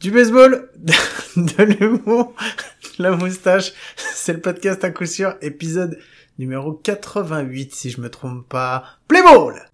Du baseball, de l'humour, la moustache, c'est le podcast à coup sûr, épisode numéro 88 si je me trompe pas. Play ball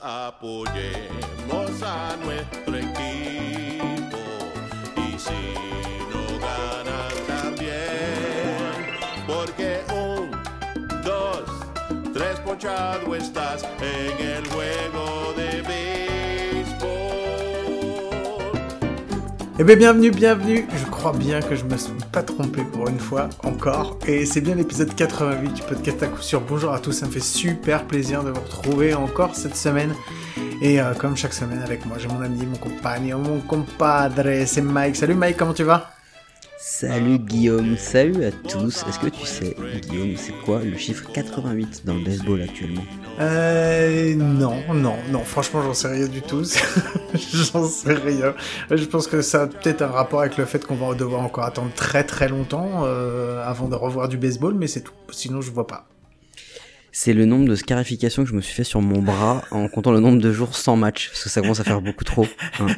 Apoyemos a nuestro equipo. Y si no ganan también. Porque un dos, tres ponchado estás en el juego de Eh bien bienvenue, bienvenue, je crois bien que je me suis pas trompé pour une fois, encore, et c'est bien l'épisode 88 du podcast à coup sûr. Bonjour à tous, ça me fait super plaisir de vous retrouver encore cette semaine. Et euh, comme chaque semaine avec moi, j'ai mon ami, mon compagnon, mon compadre, c'est Mike. Salut Mike, comment tu vas? Salut Guillaume, salut à tous. Est-ce que tu sais, Guillaume, c'est quoi le chiffre 88 dans le baseball actuellement? Euh, non, non, non, franchement, j'en sais rien du tout. j'en sais rien. Je pense que ça a peut-être un rapport avec le fait qu'on va devoir encore attendre très très longtemps euh, avant de revoir du baseball, mais c'est tout. Sinon, je vois pas. C'est le nombre de scarifications que je me suis fait sur mon bras en comptant le nombre de jours sans match, parce que ça commence à faire beaucoup trop. hein.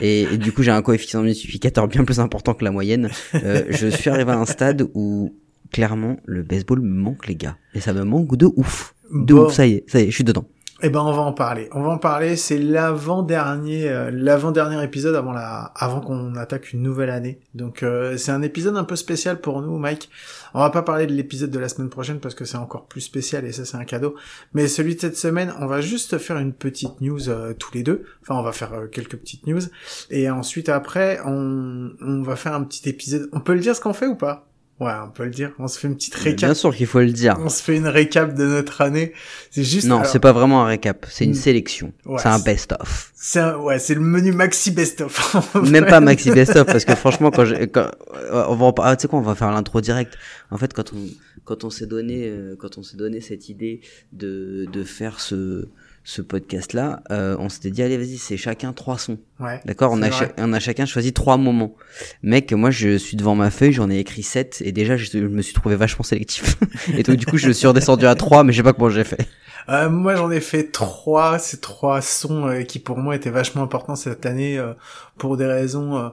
Et, et du coup, j'ai un coefficient multiplicateur bien plus important que la moyenne. Euh, je suis arrivé à un stade où, clairement, le baseball me manque, les gars. Et ça me manque de ouf. De Bon. ouf, ça y est, ça y est, je suis dedans. Eh ben, on va en parler. On va en parler. C'est l'avant-dernier, euh, l'avant-dernier épisode avant la, avant qu'on attaque une nouvelle année. Donc, euh, c'est un épisode un peu spécial pour nous, Mike. On va pas parler de l'épisode de la semaine prochaine parce que c'est encore plus spécial et ça, c'est un cadeau. Mais celui de cette semaine, on va juste faire une petite news euh, tous les deux. Enfin, on va faire euh, quelques petites news. Et ensuite, après, on, on va faire un petit épisode. On peut le dire ce qu'on fait ou pas? Ouais, on peut le dire. On se fait une petite récap. Bien sûr qu'il faut le dire. On se fait une récap de notre année. C'est juste. Non, alors- c'est pas vraiment un récap, c'est une Mm. sélection. Ouais, c'est un best-of. C'est un- ouais, c'est le menu maxi best of. Même pas maxi best-of parce que franchement quand, j'ai- quand euh, on va ah, tu sais quoi on va faire l'intro direct. En fait quand on quand on s'est donné euh, quand on s'est donné cette idée de de faire ce ce podcast là, on s'était dit allez vas-y c'est chacun trois sons. Ouais. D'accord, on a vrai. cha- on a chacun choisi trois moments. Mec, moi je suis devant ma feuille, j'en ai écrit sept et déjà je, je me suis trouvé vachement sélectif. et donc du coup je suis redescendu à trois mais je sais pas comment j'ai fait. Euh, moi, j'en ai fait trois. Ces trois sons euh, qui, pour moi, étaient vachement importants cette année euh, pour des raisons, euh,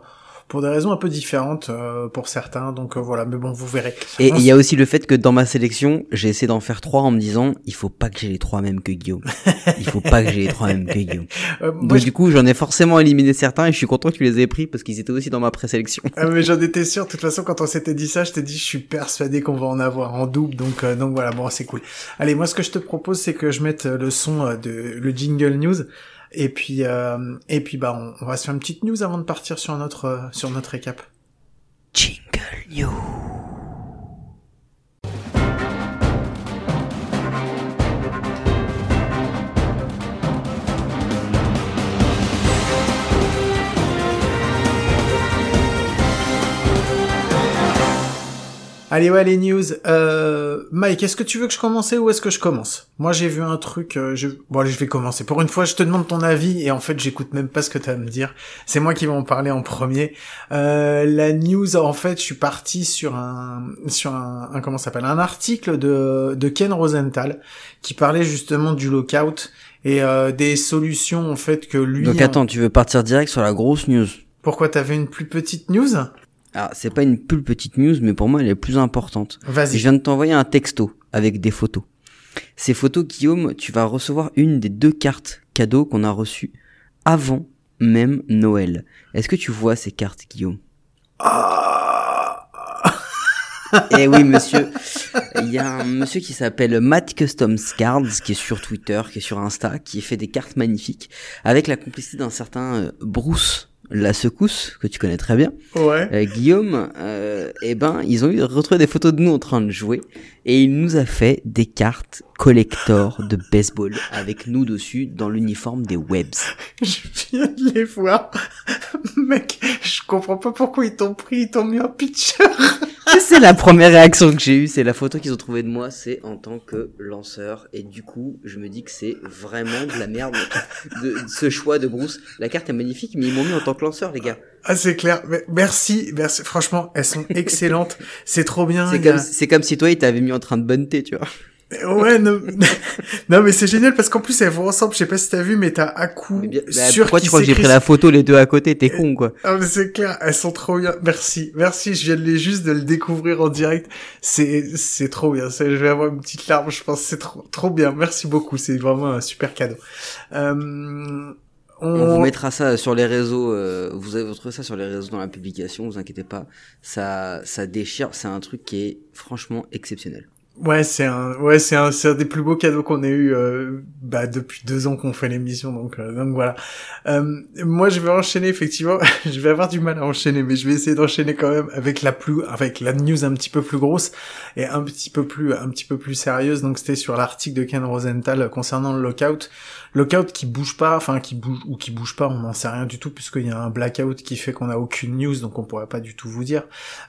pour des raisons un peu différentes euh, pour certains. Donc euh, voilà. Mais bon, vous verrez. Et il y a aussi le fait que dans ma sélection, j'ai essayé d'en faire trois en me disant, il faut pas que j'ai les trois mêmes que Guillaume. Il faut pas que j'ai les trois mêmes que Guillaume. Euh, moi, Donc je- du coup, j'en ai forcément éliminé certains et je suis content que tu les aies pris parce qu'ils étaient aussi dans ma présélection. Ah, mais j'en étais sûr. De toute façon, quand on s'était dit ça, je t'ai dit, je suis persuadé qu'on va en avoir en double. Donc, euh, donc voilà. Bon, c'est cool. Allez, moi, ce que je te propose, c'est que je mette euh, le son de le jingle news. Et puis, euh, et puis, bah, on, on va se faire une petite news avant de partir sur notre, euh, sur notre récap. Jingle News. Allez, ouais, les news. Euh, Mike, est-ce que tu veux que je commence ou est-ce que je commence? Moi, j'ai vu un truc. Euh, je... Bon, allez, je vais commencer. Pour une fois, je te demande ton avis et en fait, j'écoute même pas ce que tu as à me dire. C'est moi qui vais en parler en premier. Euh, la news, en fait, je suis parti sur un, sur un, un comment s'appelle, un article de de Ken Rosenthal qui parlait justement du lockout et euh, des solutions en fait que lui. Donc attends, tu veux partir direct sur la grosse news? Pourquoi t'avais une plus petite news? Ah, c'est pas une plus petite news, mais pour moi, elle est plus importante. Je Vas-y. viens de t'envoyer un texto avec des photos. Ces photos, Guillaume, tu vas recevoir une des deux cartes cadeaux qu'on a reçues avant même Noël. Est-ce que tu vois ces cartes, Guillaume? Ah Eh oui, monsieur. Il y a un monsieur qui s'appelle Matt Customs Cards, qui est sur Twitter, qui est sur Insta, qui fait des cartes magnifiques, avec la complicité d'un certain euh, Bruce La Secousse, que tu connais très bien. ouais. Euh, Guillaume, euh, eh ben, ils ont eu retrouvé des photos de nous en train de jouer, et il nous a fait des cartes collector de baseball, avec nous dessus, dans l'uniforme des Webs. Je viens de les voir. Mec, je comprends pas pourquoi ils t'ont pris, ils t'ont mis un pitcher. c'est la première réaction que j'ai eue, c'est la photo qu'ils ont trouvée de moi, c'est en tant que lanceur. Et du coup, je me dis que c'est vraiment de la merde de, ce choix de Bruce. La carte est magnifique, mais ils m'ont mis en tant que lanceur, les gars. Ah, c'est clair. Merci, merci. Franchement, elles sont excellentes. c'est trop bien. A- c'est comme si toi, ils t'avaient mis en train de bunter, tu vois. Ouais, non, non mais c'est génial parce qu'en plus elles vont ensemble. Je sais pas si t'as vu, mais t'as Aku Mais bien- bah, sur pourquoi qui tu crois que j'ai pris la photo les deux à côté? T'es con, quoi. Ah mais c'est clair, elles sont trop bien. Merci, merci. Je viens de les juste de le découvrir en direct. C'est c'est trop bien. Je vais avoir une petite larme. Je pense c'est trop trop bien. Merci beaucoup. C'est vraiment un super cadeau. Euh, on, On vous mettra ça sur les réseaux. euh, vous avez retrouvé ça sur les réseaux dans la publication. Vous inquiétez pas. Ça, ça déchire. C'est un truc qui est franchement exceptionnel. Ouais, c'est un, ouais, c'est un, c'est un des plus beaux cadeaux qu'on ait eu, euh, bah, depuis deux ans qu'on fait l'émission, donc, euh, donc voilà. Euh, moi, je vais enchaîner effectivement. je vais avoir du mal à enchaîner, mais je vais essayer d'enchaîner quand même avec la plus, avec la news un petit peu plus grosse et un petit peu plus, un petit peu plus sérieuse. Donc, c'était sur l'article de Ken Rosenthal concernant le lockout. Lockout qui bouge pas, enfin qui bouge ou qui bouge pas, on n'en sait rien du tout puisqu'il y a un blackout qui fait qu'on a aucune news, donc on pourrait pas du tout vous dire.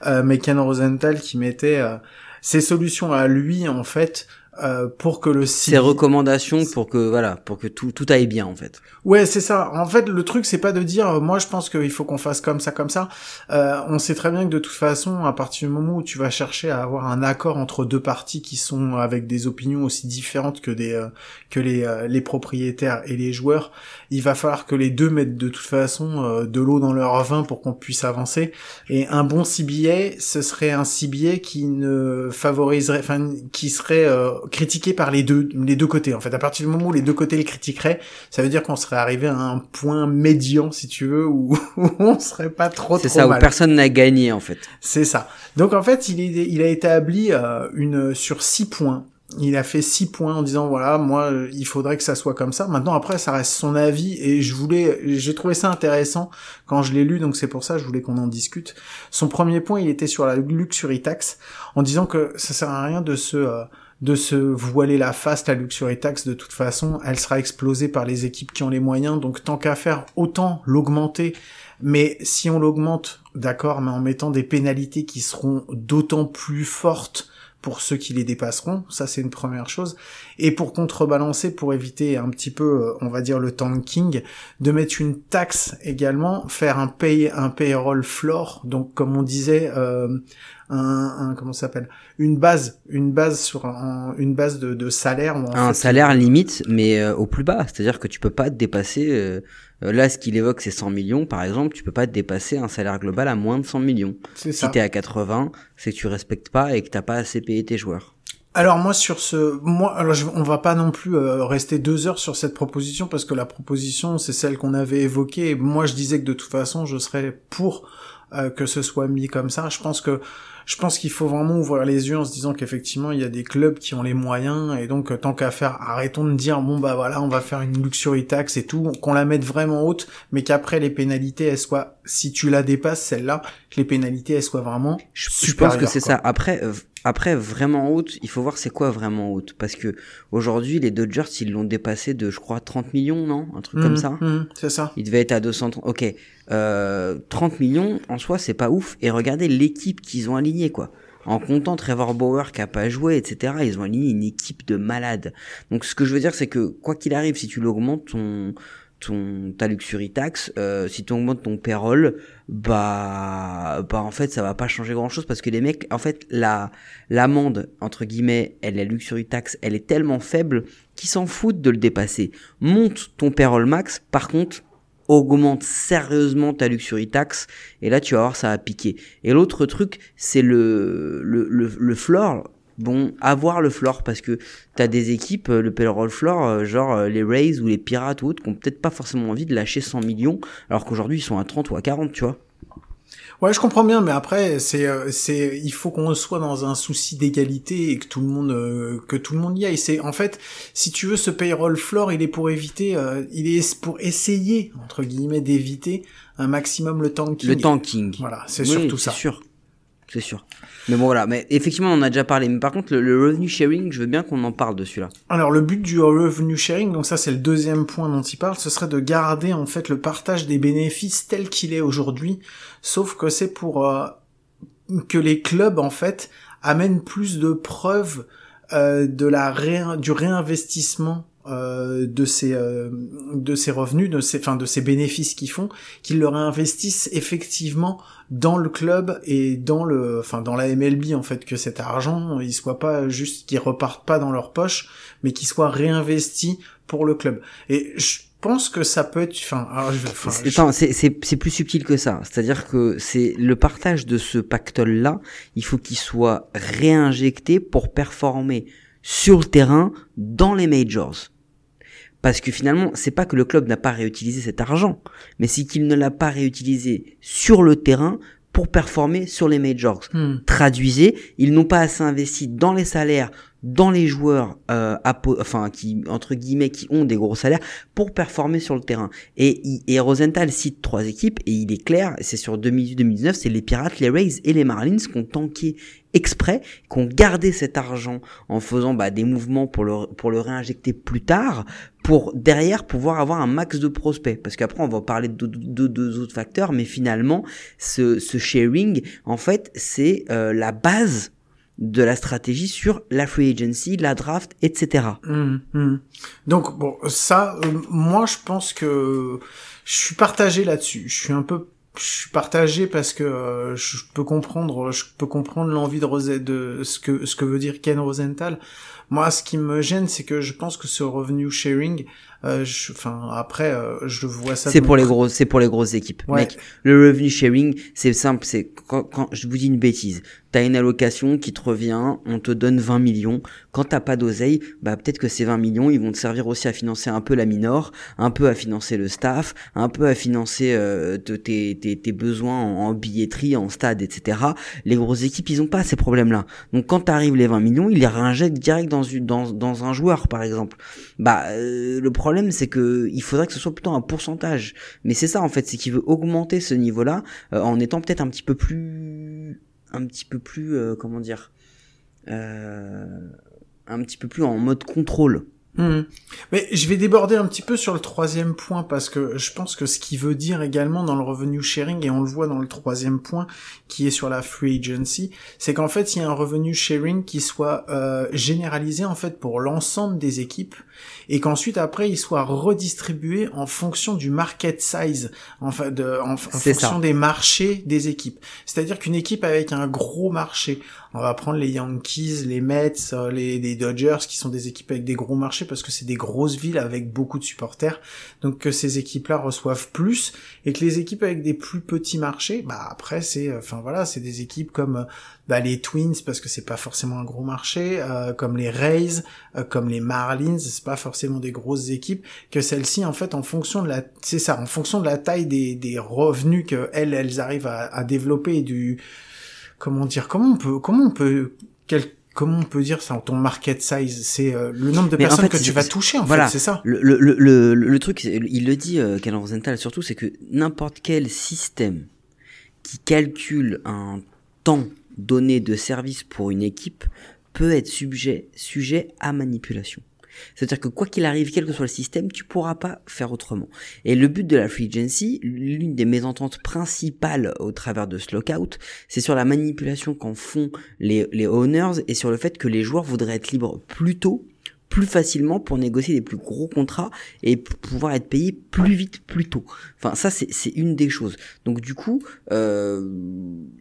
Euh, mais Ken Rosenthal qui mettait euh, ses solutions à lui en fait euh, pour que le Ces site recommandations pour que voilà, pour que tout tout aille bien en fait. Ouais, c'est ça. En fait, le truc, c'est pas de dire, euh, moi, je pense qu'il faut qu'on fasse comme ça, comme ça. Euh, on sait très bien que de toute façon, à partir du moment où tu vas chercher à avoir un accord entre deux parties qui sont avec des opinions aussi différentes que des euh, que les euh, les propriétaires et les joueurs, il va falloir que les deux mettent de toute façon euh, de l'eau dans leur vin pour qu'on puisse avancer. Et un bon CBA, ce serait un CBA qui ne favoriserait, enfin, qui serait euh, critiqué par les deux les deux côtés. En fait, à partir du moment où les deux côtés le critiqueraient, ça veut dire qu'on serait arrivé à un point médian, si tu veux, où, où on serait pas trop C'est ça où personne n'a gagné en fait. C'est ça. Donc en fait, il, est, il a établi euh, une sur six points. Il a fait six points en disant voilà moi euh, il faudrait que ça soit comme ça. Maintenant après ça reste son avis et je voulais j'ai trouvé ça intéressant quand je l'ai lu donc c'est pour ça que je voulais qu'on en discute. Son premier point il était sur la luxury tax en disant que ça sert à rien de se euh, de se voiler la face, la luxury tax, de toute façon, elle sera explosée par les équipes qui ont les moyens, donc tant qu'à faire, autant l'augmenter. Mais si on l'augmente, d'accord, mais en mettant des pénalités qui seront d'autant plus fortes pour ceux qui les dépasseront, ça c'est une première chose. Et pour contrebalancer, pour éviter un petit peu, euh, on va dire le tanking, de mettre une taxe également, faire un pay, un payroll floor, donc comme on disait, euh, un, un comment ça s'appelle, une base, une base sur un- une base de, de salaire. où un fait, salaire limite, mais euh, au plus bas. C'est-à-dire que tu peux pas te dépasser. euh, là, ce qu'il évoque, c'est 100 millions, par exemple. Tu peux pas te dépasser un salaire global à moins de 100 millions. c'est Si t'es à 80, c'est que tu respectes pas et que t'as pas assez payé tes joueurs. Alors moi sur ce, moi, alors je- on va pas non plus euh, rester deux heures sur cette proposition parce que la proposition c'est celle qu'on avait évoquée. Et moi je disais que de toute façon je serais pour euh, que ce soit mis comme ça. Je pense que je pense qu'il faut vraiment ouvrir les yeux en se disant qu'effectivement il y a des clubs qui ont les moyens et donc euh, tant qu'à faire, arrêtons de dire bon bah voilà on va faire une luxury tax et tout, qu'on la mette vraiment haute, mais qu'après les pénalités elles soient, si tu la dépasses celle-là, que les pénalités elles soient vraiment Je, je supérieures. pense que c'est ça. Après, euh, après vraiment haute, il faut voir c'est quoi vraiment haute, parce que aujourd'hui les Dodgers ils l'ont dépassé de je crois 30 millions, non, un truc comme Mhm, ça. mhm, c'est ça. Il devait être à 230. Ok, euh, 30 millions en soi c'est pas ouf. Et regardez l'équipe qu'ils ont alignée quoi. En comptant Trevor Bauer qui a pas joué, etc. Ils ont aligné une équipe de malades. Donc ce que je veux dire c'est que quoi qu'il arrive, si tu l'augmentes ton ta luxury tax, euh, si tu augmentes ton payroll, bah bah en fait ça va pas changer grand chose parce que les mecs en fait la l'amende entre guillemets elle la luxury tax elle est tellement faible qu'ils s'en foutent de le dépasser. Monte ton payroll max, par contre augmente sérieusement ta luxury tax et là tu vas voir ça va piquer. Et l'autre truc c'est le le le floor. Bon, avoir le floor parce que t'as des équipes, euh, le payroll floor, euh, genre euh, les Rays ou les Pirates ou autres, qui ont peut-être pas forcément envie de lâcher 100 millions, alors qu'aujourd'hui ils sont à 30 ou à 40, tu vois. Ouais, je comprends bien, mais après, c'est, c'est, il faut qu'on soit dans un souci d'égalité et que tout le monde, euh, que tout le monde y aille. C'est, en fait, si tu veux, ce payroll floor, il est pour éviter, euh, il est pour essayer entre guillemets d'éviter un maximum le tanking. Le tanking. Voilà, c'est Oui, surtout ça. C'est sûr. Sûr. Mais bon voilà, mais effectivement on en a déjà parlé. Mais par contre le, le revenue sharing, je veux bien qu'on en parle de celui-là. Alors le but du revenue sharing, donc ça c'est le deuxième point dont il parle, ce serait de garder en fait le partage des bénéfices tel qu'il est aujourd'hui, sauf que c'est pour euh, que les clubs en fait amènent plus de preuves euh, de la du réinvestissement euh, de ces euh, de ces revenus, de ces enfin de ces bénéfices qu'ils font, qu'ils le réinvestissent effectivement dans le club et dans le enfin dans la MLB en fait que cet argent il soit pas juste qu'il reparte pas dans leur poche mais qu'il soit réinvesti pour le club. Et je pense que ça peut être enfin alors je, enfin, C'est- je- Attends, c'est- c'est c'est plus subtil que ça. C'est-à-dire que c'est le partage de ce pactole-là, il faut qu'il soit réinjecté pour performer sur le terrain dans les majors. Parce que finalement, c'est pas que le club n'a pas réutilisé cet argent, mais c'est qu'il ne l'a pas réutilisé sur le terrain pour performer sur les majors. Hmm. Traduisez, ils n'ont pas assez investi dans les salaires, dans les joueurs, euh, apo- enfin qui entre guillemets qui ont des gros salaires pour performer sur le terrain. Et, et Rosenthal cite trois équipes et il est clair, c'est sur 2018-2019, c'est les Pirates, les Rays et les Marlins qui ont tanké exprès, qui ont gardé cet argent en faisant bah, des mouvements pour le pour le réinjecter plus tard, pour derrière pouvoir avoir un max de prospects. Parce qu'après on va parler de deux deux autres facteurs, mais finalement ce, ce sharing, en fait, c'est euh, la base de la stratégie sur la free agency, la draft, etc. Hum, hum. Donc bon, ça, euh, moi je pense que je suis partagé là-dessus. Je suis un peu, je suis partagé parce que euh, je peux comprendre, je peux comprendre l'envie de, Rose- de ce que ce que veut dire Ken Rosenthal. Moi, ce qui me gêne, c'est que je pense que ce revenu sharing, je- enfin après, euh, je vois ça. C'est pour les grosses, c'est pour les grosses équipes. Ouais. Mec, le revenue sharing, c'est simple, c'est quand, quand je vous dis une bêtise, t'as une allocation qui te revient, on te donne 20 millions. Quand t'as pas d'oseille, bah peut-être que ces 20 millions, ils vont te servir aussi à financer un peu la minor, un peu à financer le staff, un peu à financer euh, te- tes, tes, tes besoins en, billetterie, en stade, etc. Les grosses équipes, ils ont pas ces problèmes-là. Donc quand t'arrives les 20 millions, ils les réinjectent direct dans, dans, dans un joueur, par exemple. Bah euh, le problème, c'est que il faudrait que ce soit plutôt un pourcentage. Mais c'est ça en fait, c'est qu'il veut augmenter ce niveau-là euh, en étant peut-être un petit peu plus, un petit peu plus, euh, comment dire, euh, un petit peu plus en mode contrôle. Mhm. Mais je vais déborder un petit peu sur le troisième point parce que je pense que ce qu'il veut dire également dans le revenu sharing et on le voit dans le troisième point qui est sur la free agency, c'est qu'en fait il y a un revenu sharing qui soit euh, généralisé en fait pour l'ensemble des équipes et qu'ensuite après il soit redistribué en fonction du market size, enfin de, en, en fonction ça. des marchés des équipes. C'est-à-dire qu'une équipe avec un gros marché, on va prendre les Yankees, les Mets, euh, les, les Dodgers, qui sont des équipes avec des gros marchés parce que c'est des grosses villes avec beaucoup de supporters. Donc que ces équipes-là reçoivent plus et que les équipes avec des plus petits marchés, bah après c'est, euh, enfin voilà, c'est des équipes comme euh, bah, les Twins parce que c'est pas forcément un gros marché, euh, comme les Rays, euh, comme les Marlins, c'est pas forcément des grosses équipes. Que celles-ci en fait en fonction de la, c'est ça, en fonction de la taille des, des revenus que elles elles arrivent à, à développer et du comment dire comment on peut comment on peut quel comment on peut dire ça ton market size? C'est euh, le nombre de Mais en personnes fait, que tu vas toucher en voilà. fait c'est ça? Le, le, le, le, truc, c'est- il le dit, euh, Ken Rosenthal surtout, c'est que n'importe quel système qui calcule un temps donné de service pour une équipe peut être sujet, sujet à manipulation. C'est-à-dire que quoi qu'il arrive, quel que soit le système, tu pourras pas faire autrement. Et le but de la free agency, l'une des mésententes principales au travers de ce lockout, c'est sur la manipulation qu'en font les, les owners et sur le fait que les joueurs voudraient être libres plus tôt plus facilement pour négocier des plus gros contrats et pouvoir être payé plus vite, plus tôt. Enfin, ça, c'est une des choses. Donc, du coup, euh,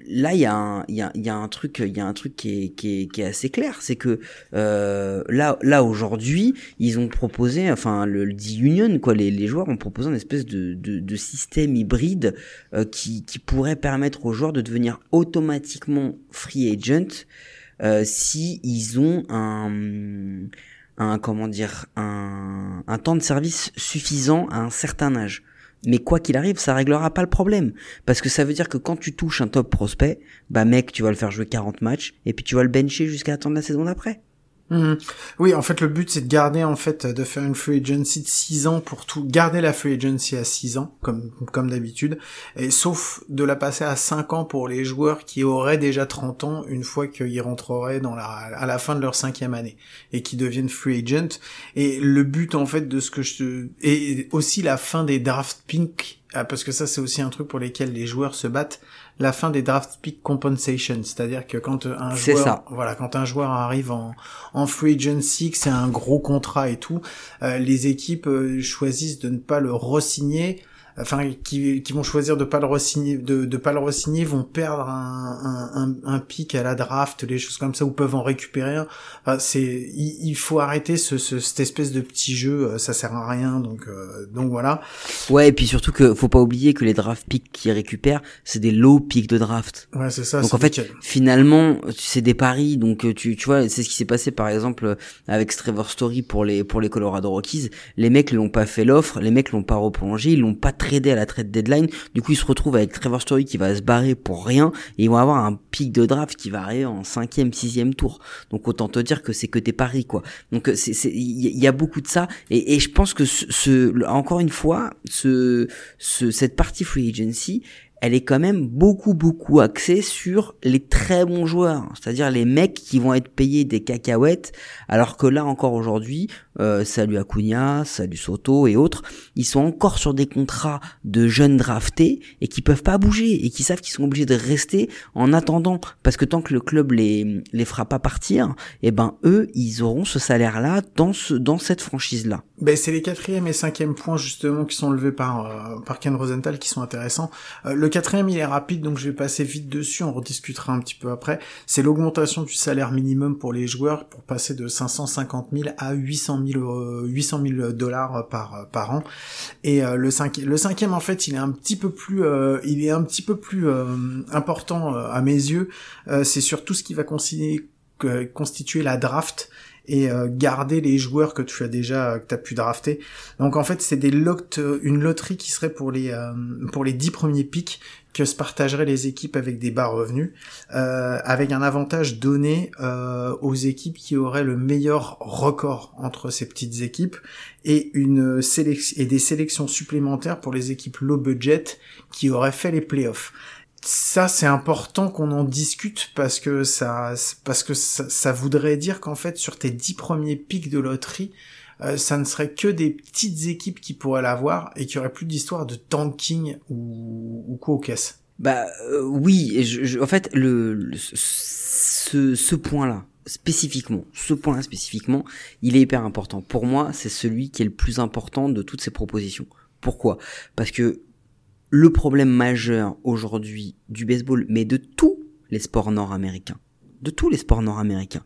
là, il y, a un- y, a, y a un truc, il y a un truc qui est, qui est, qui est assez clair, c'est que euh, là, là aujourd'hui, ils ont proposé, enfin, le, le D-Union, quoi, les, les joueurs ont proposé une espèce de, de, de système hybride euh, qui, qui pourrait permettre aux joueurs de devenir automatiquement free agent euh, si ils ont un un comment dire un, un temps de service suffisant à un certain âge. Mais quoi qu'il arrive, ça réglera pas le problème. Parce que ça veut dire que quand tu touches un top prospect, bah mec, tu vas le faire jouer 40 matchs, et puis tu vas le bencher jusqu'à attendre la saison d'après. Mhm. Oui, en fait, le but, c'est de garder, en fait, de faire une free agency de 6 ans pour tout, garder la free agency à 6 ans, comme, comme d'habitude, et sauf de la passer à 5 ans pour les joueurs qui auraient déjà 30 ans une fois qu'ils rentreraient dans la, à la fin de leur cinquième année, et qui deviennent free agent. Et le but, en fait, de ce que je et aussi la fin des draft picks, ah, parce que ça c'est aussi un truc pour lesquels les joueurs se battent, la fin des draft pick compensation, c'est-à-dire que quand un joueur, ça. voilà, quand un joueur arrive en, en free agency, que c'est un gros contrat et tout, euh, les équipes euh, choisissent de ne pas le re-signer enfin qui, qui vont choisir de pas le re-signer de, de pas le re-signer vont perdre un, un, un, un pic à la draft les choses comme ça ou peuvent en récupérer un enfin, c'est il, il faut arrêter ce, ce, cette espèce de petit jeu euh, ça sert à rien donc euh, donc voilà Ouais, et puis surtout que faut pas oublier que les draft picks qu'ils récupèrent, c'est des low picks de draft. ouais c'est ça Donc en fait, nickel. finalement, c'est des paris. Donc euh, tu, tu vois, c'est ce qui s'est passé par exemple avec Trevor Story pour les pour les Colorado Rockies. Les mecs l'ont pas fait l'offre, les mecs l'ont pas reprolongé, ils l'ont pas tradé à la trade deadline. Du coup, ils se retrouvent avec Trevor Story qui va se barrer pour rien et ils vont avoir un pic de draft qui va arriver en cinquième, sixième tour. Donc autant te dire que c'est que tes paris quoi. Donc euh, il y, a beaucoup de ça et, je pense que ce, encore une fois ce, ce cette partie free agency elle est quand même beaucoup beaucoup axée sur les très bons joueurs, c'est-à-dire les mecs qui vont être payés des cacahuètes, alors que là encore aujourd'hui, euh, salut Acuna, salut Soto et autres, ils sont encore sur des contrats de jeunes draftés et qui peuvent pas bouger et qui savent qu'ils sont obligés de rester en attendant, parce que tant que le club les les fera pas partir, et ben eux ils auront ce salaire-là dans ce dans cette franchise-là. Ben, c'est les quatrième et cinquième points justement qui sont levés par euh, par Ken Rosenthal qui sont intéressants. Euh, le quatrième il est rapide donc je vais passer vite dessus, on rediscutera un petit peu après. C'est l'augmentation du salaire minimum pour les joueurs pour passer de 550 000 à 800 000 euh, 800 000 dollars par an. Et euh, le cinquième en fait il est un petit peu plus euh, euh, important euh, à mes yeux. Euh, c'est sur tout ce qui va constituer la draft et euh, garder les joueurs que tu as déjà euh, que pu drafter. Donc en fait, c'est des une loterie qui serait pour les euh, pour les dix premiers pics que se partageraient les équipes avec des bas revenus, euh, avec un avantage donné euh, aux équipes qui auraient le meilleur record entre ces petites équipes et une sélection et des sélections supplémentaires pour les équipes low budget qui auraient fait les playoffs. Ça c'est important qu'on en discute parce que ça parce que ça, ça voudrait dire qu'en fait sur tes dix premiers pics de loterie euh, ça ne serait que des petites équipes qui pourraient l'avoir et qui auraient plus d'histoire de tanking ou, ou quoi aux caisses. Bah euh, oui, je, je- en fait ce, ce point-là spécifiquement, ce point-là spécifiquement, il est hyper important. Pour moi, c'est celui qui est le plus important de toutes ces propositions. Pourquoi? Parce que le problème majeur aujourd'hui du baseball, mais de tous les sports nord-américains, de tous les sports nord-américains,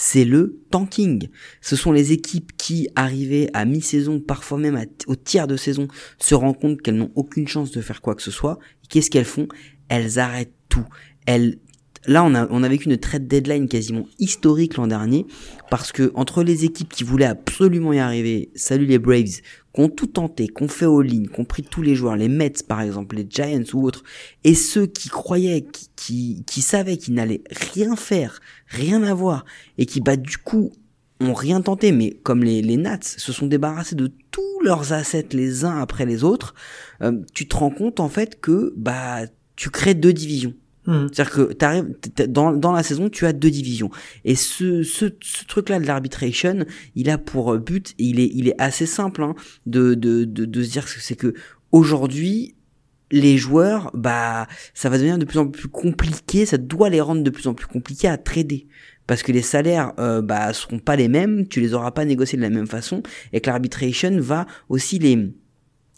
c'est le tanking. Ce sont les équipes qui, arrivées à mi-saison, parfois même au tiers de saison, se rendent compte qu'elles n'ont aucune chance de faire quoi que ce soit. Qu'est-ce qu'elles font? Elles arrêtent tout. Elles Là, on a, on vécu une trade deadline quasiment historique l'an dernier, parce que entre les équipes qui voulaient absolument y arriver, salut les Braves, ont tout tenté, qui ont fait all-in, qui ont pris tous les joueurs, les Mets par exemple, les Giants ou autres, et ceux qui croyaient, qui, qui, qui savaient qu'ils n'allaient rien faire, rien avoir, et qui bah du coup ont rien tenté, mais comme les, les Nats se sont débarrassés de tous leurs assets les uns après les autres, euh, tu te rends compte en fait que bah tu crées deux divisions. Mhm. C'est-à-dire que t'arrives dans, dans la saison, tu as deux divisions. Et ce, ce, ce truc-là de l'arbitration, il a pour but, il est, il est assez simple hein, de, de, de, de se dire que c'est que aujourd'hui, les joueurs, bah, ça va devenir de plus en plus compliqué, ça doit les rendre de plus en plus compliqués à trader. Parce que les salaires, euh, bah, seront pas les mêmes, tu les auras pas négociés de la même façon, et que l'arbitration va aussi les,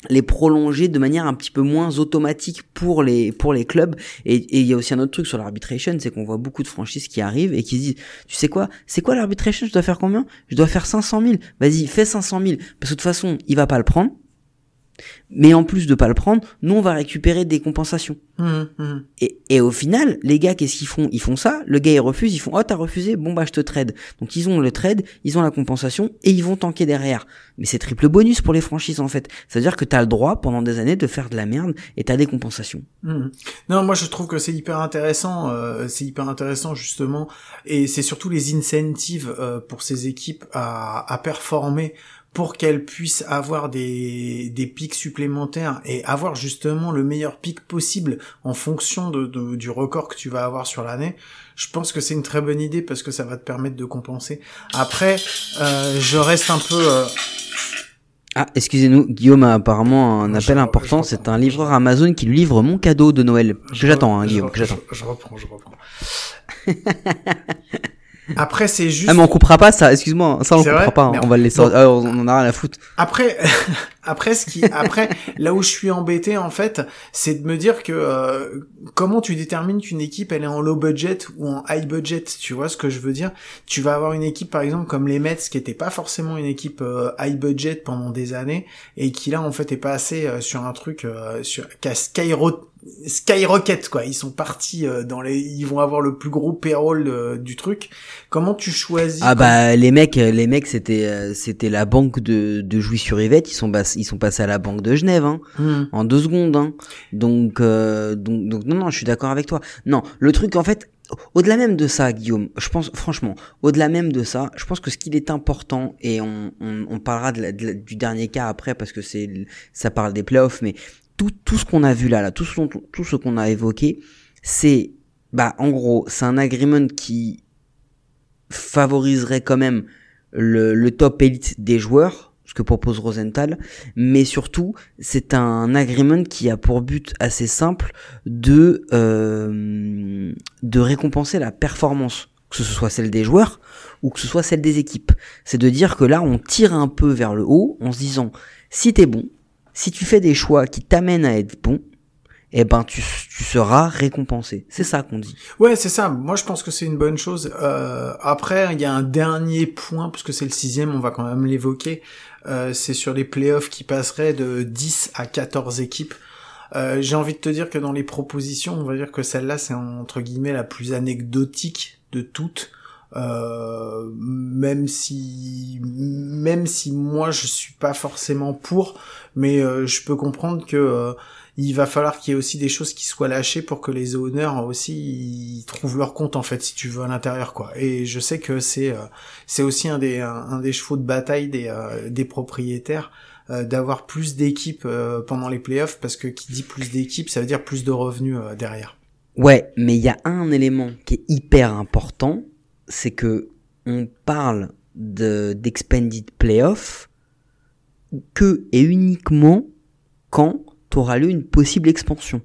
les prolonger de manière un petit peu moins automatique pour les pour les clubs. Et il y a aussi un autre truc sur l'arbitration c'est qu'on voit beaucoup de franchises qui arrivent et qui se disent tu sais quoi? C'est quoi l'arbitration? Je dois faire combien? Je dois faire 500 000 vas-y fais 500 000 parce que de toute façon il va pas le prendre mais en plus de pas le prendre nous on va récupérer des compensations Mhm, mhm. et, et au final, les gars, qu'est-ce qu'ils font? Ils font ça, le gars il refuse, ils font oh t'as refusé, bon bah je te trade. Donc ils ont le trade, ils ont la compensation et ils vont tanker derrière. Mais c'est triple bonus pour les franchises en fait. C'est-à-dire que t'as le droit pendant des années de faire de la merde et t'as des compensations. Mhm. Non, moi je trouve que c'est hyper intéressant, euh, c'est hyper intéressant justement, et c'est surtout les incentives euh, pour ces équipes à, à performer pour qu'elles puissent avoir des, des pics supplémentaires et avoir justement le meilleur pic possible en fonction de, de- du record que tu vas avoir sur l'année. Je pense que c'est une très bonne idée parce que ça va te permettre de compenser. Après, euh, je reste un peu... euh, Ah, excusez-nous, Guillaume a apparemment un Je appel important. C'est un livreur Amazon qui lui livre mon cadeau de Noël. Que j'attends, hein, Guillaume, que j'attends. Je, je reprends, je reprends. Après, c'est juste. Ah, mais on coupera pas ça, excuse-moi. Ça, on coupera pas. hein. On va le laisser. Ah, on en a rien à foutre. Après, après, ce qui, après, là où je suis embêté en fait, c'est de me dire que euh, comment tu détermines qu'une équipe elle est en low budget ou en high budget, tu vois ce que je veux dire? Tu vas avoir une équipe par exemple comme les Mets qui était pas forcément une équipe euh, high budget pendant des années et qui là en fait est passé euh, sur un truc euh, sur skyro- skyrocket quoi. Ils sont partis euh, dans les, ils vont avoir le plus gros payroll euh, du truc. Comment tu choisis Ah bah les mecs, les mecs c'était euh, c'était la banque de de Jouy-sur-Yvette. Ils sont bas- ils sont passés à la banque de Genève. Hein. Hmm. en deux secondes. Hein. Donc, euh, donc, donc, non, non, je suis d'accord avec toi. Non, le truc, en fait, au-delà même de ça, Guillaume, je pense, franchement, au-delà même de ça, je pense que ce qu'il est important, et on, on, on parlera de la- de la- du dernier cas après, parce que c'est, ça parle des playoffs, mais tout, tout ce qu'on a vu là, là, tout ce, tout ce qu'on a évoqué, c'est, bah, en gros, c'est un agreement qui favoriserait quand même le, le top élite des joueurs, ce que propose Rosenthal, mais surtout c'est un agreement qui a pour but assez simple de euh, de récompenser la performance, que ce soit celle des joueurs ou que ce soit celle des équipes. C'est de dire que là on tire un peu vers le haut en se disant si t'es bon, si tu fais des choix qui t'amènent à être bon, eh ben tu, tu seras récompensé. C'est ça qu'on dit. Ouais, c'est ça. Moi, je pense que c'est une bonne chose. Euh, après, il y a un dernier point, puisque c'est le sixième, on va quand même l'évoquer. Euh, c'est sur les playoffs qui passeraient de 10 à 14 équipes. Euh, J'ai envie de te dire que dans les propositions, on va dire que celle-là, c'est entre guillemets la plus anecdotique de toutes. Euh, même si même si moi je suis pas forcément pour mais euh, je peux comprendre que euh, il va falloir qu'il y ait aussi des choses qui soient lâchées pour que les owners aussi trouvent leur compte en fait si tu veux à l'intérieur quoi. Et je sais que c'est euh, c'est aussi un des un, des chevaux de bataille des euh, des propriétaires euh, d'avoir plus d'équipes pendant les playoffs parce que qui dit plus d'équipes ça veut dire plus de revenus derrière. Ouais, mais il y a un élément qui est hyper important, c'est que on parle de d'expanded playoff que et uniquement quand aura lieu une possible expansion.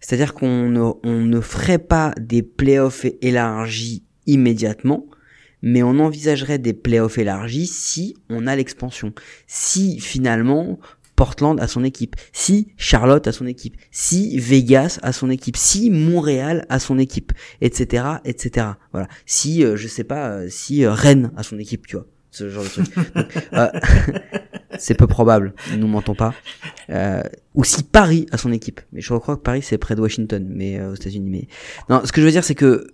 C'est-à-dire qu'on ne, on ne ferait pas des playoffs élargis immédiatement, mais on envisagerait des playoffs élargis si on a l'expansion. Si finalement Portland a son équipe, si Charlotte a son équipe, si Vegas a son équipe, si Montréal a son équipe, etc., etc. Voilà. Si euh, je sais pas, euh, si euh, Rennes a son équipe, tu vois, ce genre de truc. Donc, euh, c'est peu probable, nous mentons pas. Euh, ou si Paris a son équipe, mais je crois que Paris c'est près de Washington, mais euh, aux États-Unis. Mais non, ce que je veux dire c'est que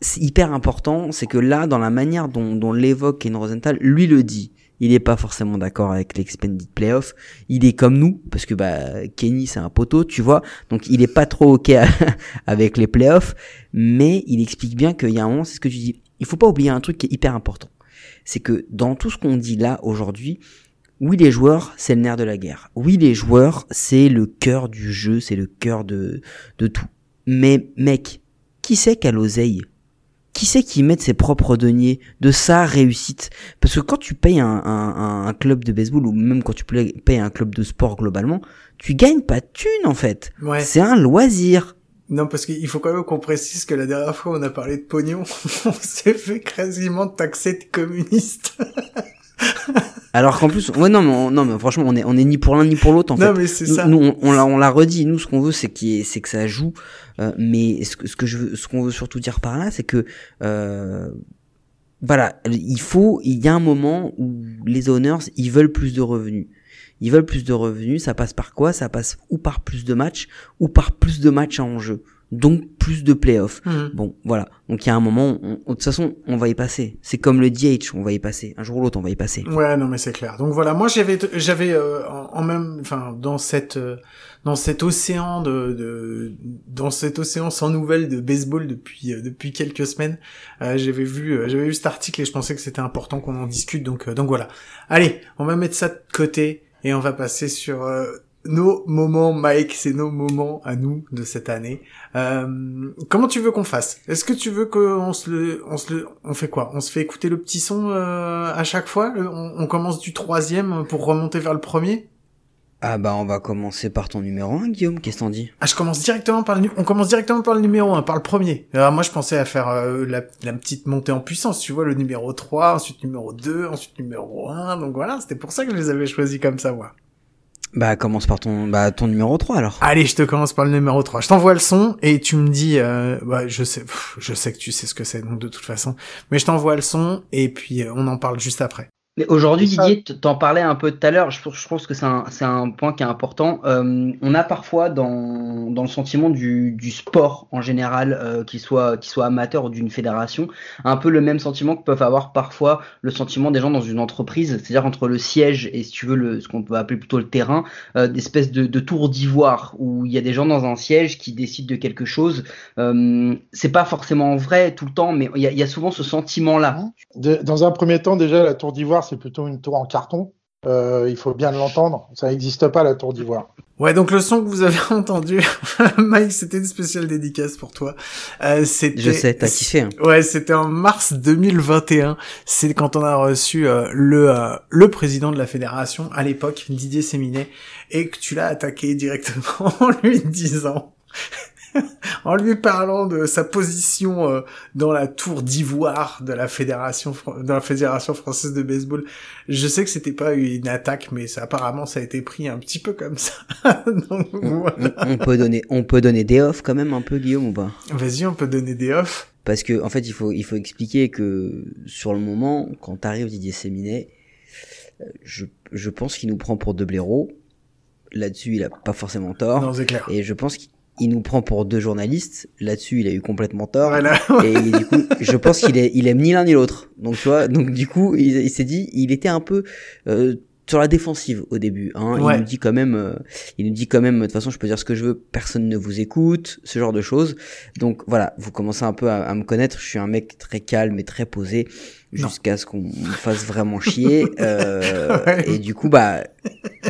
c'est hyper important, c'est que là, dans la manière dont, dont l'évoque Ken Rosenthal, lui le dit. Il est pas forcément d'accord avec l'expanded playoff. Il est comme nous, parce que bah Kenny c'est un poteau, tu vois. Donc il est pas trop ok avec les playoffs, mais il explique bien qu'il y a un moment, c'est ce que tu dis. Il faut pas oublier un truc qui est hyper important. C'est que dans tout ce qu'on dit là aujourd'hui, oui les joueurs c'est le nerf de la guerre. Oui les joueurs c'est le cœur du jeu, c'est le cœur de de tout. Mais mec, qui c'est qui a l'oseille? Qui c'est qui met de ses propres deniers de sa réussite? Parce que quand tu payes un, un, un club de baseball ou même quand tu payes un club de sport globalement, tu gagnes pas de thunes en fait. ouais C'est un loisir. non parce qu'il faut quand même qu'on précise que la dernière fois on a parlé de pognon on s'est fait quasiment taxer de communistes Alors qu'en plus, ouais non mais, on- non mais franchement on est on est ni pour l'un ni pour l'autre en non fait. mais c'est Nous, ça nous, on, on l'a on l'a redit. Nous ce qu'on veut c'est qu'il c'est que ça joue. Euh, mais ce que ce que je veux ce qu'on veut surtout dire par là c'est que euh, voilà il faut il y a un moment où les owners ils veulent plus de revenus. Ils veulent plus de revenus, ça passe par quoi? Ça passe ou par plus de matchs ou par plus de matchs en jeu. Donc plus de playoffs. Mhm. Bon, voilà. Donc il y a un moment, on- de toute façon, on va y passer. C'est comme le DH, on va y passer. Un jour ou l'autre, on va y passer. Ouais, non, mais c'est clair. Donc voilà, moi j'avais, j'avais euh, en, en même, enfin, dans cette, euh, dans cet océan de, de, dans cet océan sans nouvelles de baseball depuis, euh, depuis quelques semaines, euh, j'avais vu, euh, j'avais vu cet article et je pensais que c'était important qu'on en discute. Donc, euh, donc voilà. Allez, on va mettre ça de côté et on va passer sur euh, nos moments, Mike, c'est nos moments à nous de cette année. Euh, comment tu veux qu'on fasse? Est-ce que tu veux qu'on se le, on se le, on fait quoi? On se fait écouter le petit son euh, à chaque fois? On, on commence du troisième pour remonter vers le premier? Ah bah on va commencer par ton numéro 1, Guillaume, qu'est-ce que t'en dis? Ah, je commence directement par le, on commence directement par le numéro 1, par le premier. Alors moi, je pensais à faire euh, la, la petite montée en puissance, tu vois, le numéro 3, ensuite numéro 2, ensuite numéro 1. Donc voilà, c'était pour ça que je les avais choisis comme ça, moi. Bah commence par ton, bah, ton numéro 3 alors. Allez, je te commence par le numéro 3. Je t'envoie le son et tu me dis, euh, bah, je sais, pff, je sais que tu sais ce que c'est, donc de toute façon. Mais je t'envoie le son et puis euh, on en parle juste après. Mais aujourd'hui. Didier, t'en parlais un peu tout à l'heure. Je, je pense que c'est un, point qui est important. Euh, on a parfois dans, dans le sentiment du, du sport en général, euh, qu'il soit, amateur ou d'une fédération, un peu le même sentiment que peuvent avoir parfois le sentiment des gens dans une entreprise, c'est-à-dire entre le siège et si tu veux le, ce qu'on peut appeler plutôt le terrain, euh, d'espèces de, de tour d'ivoire où il y a des gens dans un siège qui décident de quelque chose. C'est pas forcément vrai tout le temps, mais il y a, il y a souvent ce sentiment-là. De- dans un premier temps, déjà, la tour d'ivoire, c'est plutôt une tour en carton. Euh, il faut bien l'entendre. Ça n'existe pas, la tour d'ivoire. Ouais, donc le son que vous avez entendu, Mike, c'était une spéciale dédicace pour toi. Euh, c'était. Je sais, t'as kiffé. Hein. Ouais, c'était en mars 2021. C'est quand on a reçu euh, le euh, le président de la fédération à l'époque, Didier Séminet, et que tu l'as attaqué directement en lui disant, en lui parlant de sa position euh, dans la tour d'ivoire de la fédération de la fédération française de baseball. Je sais que c'était pas une attaque, mais ça apparemment ça a été pris un petit peu comme ça. Donc, On, voilà. on- on peut donner, on peut donner des offs quand même un peu, Guillaume ou pas? Vas-y, on peut donner des offs. Parce que en fait, il faut, il faut expliquer que sur le moment, quand t'arrives Didier Séminet, euh, je, je pense qu'il nous prend pour deux blaireaux. Là-dessus, il a pas forcément tort. Non, c'est clair. Et je pense qu'il nous prend pour deux journalistes. Là-dessus, il a eu complètement tort. Voilà. Et du coup, je pense qu'il est, il aime ni l'un ni l'autre. Donc tu vois, donc du coup, il, il s'est dit, il était un peu euh, sur la défensive au début. Hein. Ouais. Il nous dit quand même, euh, il nous dit quand même, de toute façon, je peux dire ce que je veux, personne ne vous écoute, ce genre de choses. Donc voilà, vous commencez un peu à, à me connaître. Je suis un mec très calme et très posé. Jusqu'à ce qu'on me fasse vraiment chier. Euh, Ouais. Et du coup, bah,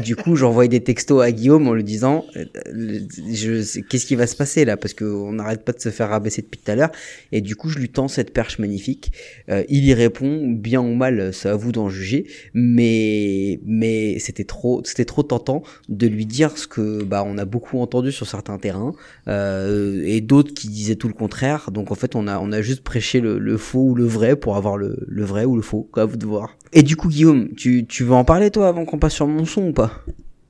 du coup, j'envoie des textos à Guillaume en lui disant, euh, je, qu'est-ce qui va se passer là? Parce qu'on n'arrête pas de se faire rabaisser depuis tout à l'heure. Et du coup, je lui tends cette perche magnifique. Euh, il y répond, bien ou mal, c'est à vous d'en juger. Mais, mais c'était trop, c'était trop tentant de lui dire ce que, bah, on a beaucoup entendu sur certains terrains euh, et d'autres qui disaient tout le contraire. Donc en fait, on a, on a juste prêché le, le faux ou le vrai pour avoir le, le vrai ou le faux. Quoi, à vous de voir. Et du coup, Guillaume, tu, tu veux en parler toi avant qu'on passe sur mon son ou pas?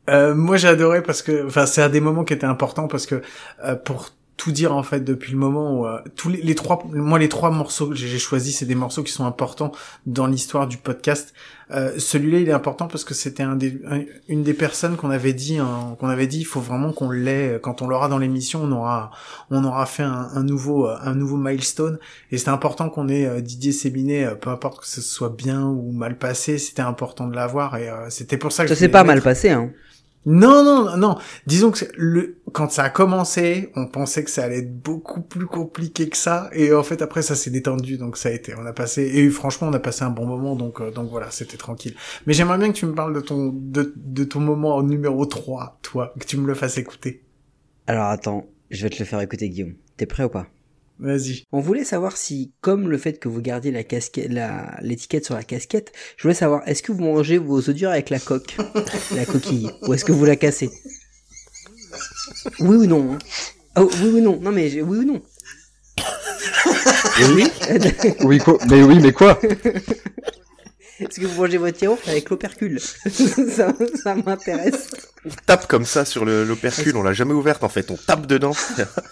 Euh, moi j'ai adoré parce que, enfin c'est un des moments qui était important parce que euh, pour tout dire en fait depuis le moment où euh, tous les, les trois, moi les trois morceaux que j'ai choisis c'est des morceaux qui sont importants dans l'histoire du podcast. Euh, Celui-là il est important parce que c'était un des, un- une des personnes qu'on avait dit, hein, qu'on avait dit il faut vraiment qu'on l'ait quand on l'aura dans l'émission on aura on aura fait un, un nouveau euh, un nouveau milestone et c'était important qu'on ait euh, Didier Séminet euh, peu importe que ce soit bien ou mal passé c'était important de l'avoir et euh, c'était pour ça que Ça s'est pas mal passé, hein. Non, non, non. Disons que le quand ça a commencé, on pensait que ça allait être beaucoup plus compliqué que ça, et en fait après ça s'est détendu, donc ça a été. On a passé et franchement on a passé un bon moment, donc euh, donc voilà, c'était tranquille. Mais j'aimerais bien que tu me parles de ton de, de ton moment en numéro 3, toi, que tu me le fasses écouter. Alors attends, je vais te le faire écouter, Guillaume. T'es prêt ou pas? Vas-y. On voulait savoir si, comme le fait que vous gardiez la casquette, la, l'étiquette sur la casquette, je voulais savoir, est-ce que vous mangez vos œufs durs avec la coque, la coquille, ou est-ce que vous la cassez? Oui ou non hein? Oh, oui ou non. Non mais j'ai- oui ou non. Oui. Oui, quoi? Mais oui, mais quoi? Est-ce que vous mangez votre yaourt avec l'opercule Ça, ça m'intéresse. On tape comme ça sur le- l'opercule, on l'a jamais ouverte en fait, on tape dedans.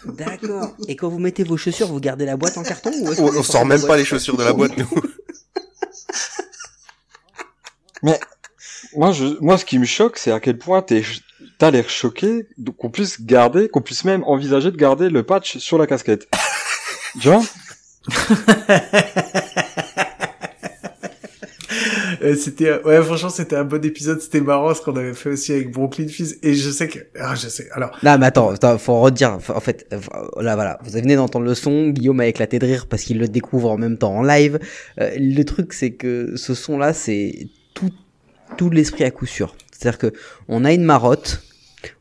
D'accord. Et quand vous mettez vos chaussures, vous gardez la boîte en carton ou on, on sort même pas les chaussures de la boîte, nous. Moi, je, moi, ce qui me choque, c'est à quel point t'es, t'as l'air choqué qu'on puisse garder, qu'on puisse même envisager de garder le patch sur la casquette. Tu vois? C'était ouais franchement c'était un bon épisode, c'était marrant ce qu'on avait fait aussi avec Brooklyn Fizz et je sais que ah je sais. Alors Non, mais attends, faut redire. En fait, là, voilà, vous venez d'entendre le son. Guillaume a éclaté de rire parce qu'il le découvre en même temps en live. Euh, le truc, c'est que ce son-là, c'est tout, tout l'esprit à coup sûr. C'est-à-dire que on a une marotte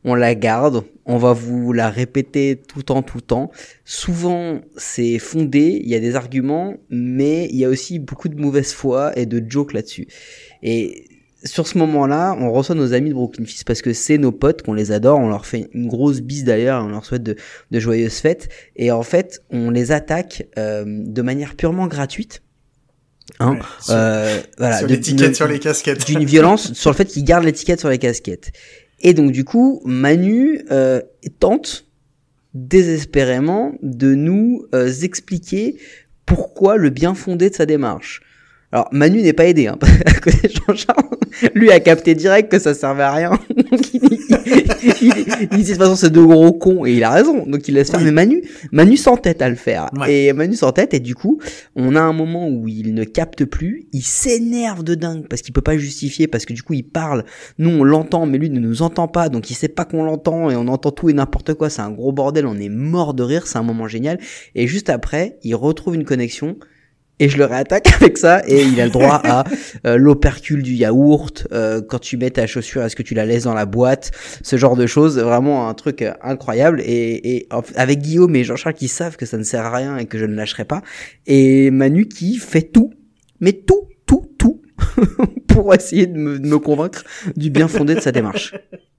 on la garde, on va vous la répéter tout le temps, tout le temps. Souvent, c'est fondé, il y a des arguments, mais il y a aussi beaucoup de mauvaise foi et de jokes là-dessus. Et sur ce moment-là, on reçoit nos amis de Brooklyn Fist parce que c'est nos potes, qu'on les adore, on leur fait une grosse bise d'ailleurs, on leur souhaite de, de joyeuses fêtes. Et en fait, on les attaque euh, de manière purement gratuite. Hein, Ouais, sur- euh, voilà, sur l'étiquette sur les casquettes. d'une violence sur le fait qu'ils gardent l'étiquette sur les casquettes. Et donc du coup, Manu euh, tente désespérément de nous euh, expliquer pourquoi le bien fondé de sa démarche. Alors Manu n'est pas aidé, hein, à côté de Jean-Charles. Lui a capté direct que ça servait à rien. Donc il, dit de toute façon c'est deux gros cons et il a raison. Donc il laisse faire. Oui. Mais Manu, Manu s'entête à le faire. Ouais. Et Manu s'entête et du coup, on a un moment où il ne capte plus, il s'énerve de dingue parce qu'il peut pas justifier parce que du coup il parle, nous on l'entend mais lui ne nous entend pas donc il sait pas qu'on l'entend et on entend tout et n'importe quoi, c'est un gros bordel, on est mort de rire, c'est un moment génial et juste après, il retrouve une connexion et je le réattaque avec ça et il a le droit à euh, l'opercule du yaourt euh, quand tu mets ta chaussure est-ce que tu la laisses dans la boîte? Ce genre de choses vraiment un truc euh, incroyable. Et, et avec Guillaume et Jean-Charles qui savent que ça ne sert à rien et que je ne lâcherai pas. Et Manu qui fait tout mais tout tout tout pour essayer de me, de me convaincre du bien fondé de sa démarche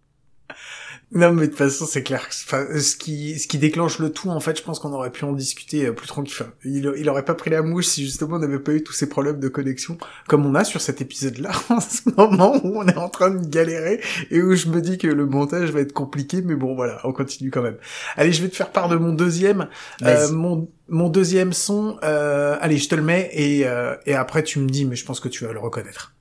Non, mais de toute façon, c'est clair. Enfin, ce qui, ce qui déclenche le tout, en fait, je pense qu'on aurait pu en discuter euh, plus tranquille. Enfin, il, il aurait pas pris la mouche si justement on n'avait pas eu tous ces problèmes de connexion, comme on a sur cet épisode-là, en ce moment où on est en train de galérer et où je me dis que le montage va être compliqué, mais bon, voilà, on continue quand même. Allez, je vais te faire part de mon deuxième, euh, mon, mon deuxième son. Euh, allez, je te le mets et, euh, et après tu me dis, mais je pense que tu vas le reconnaître.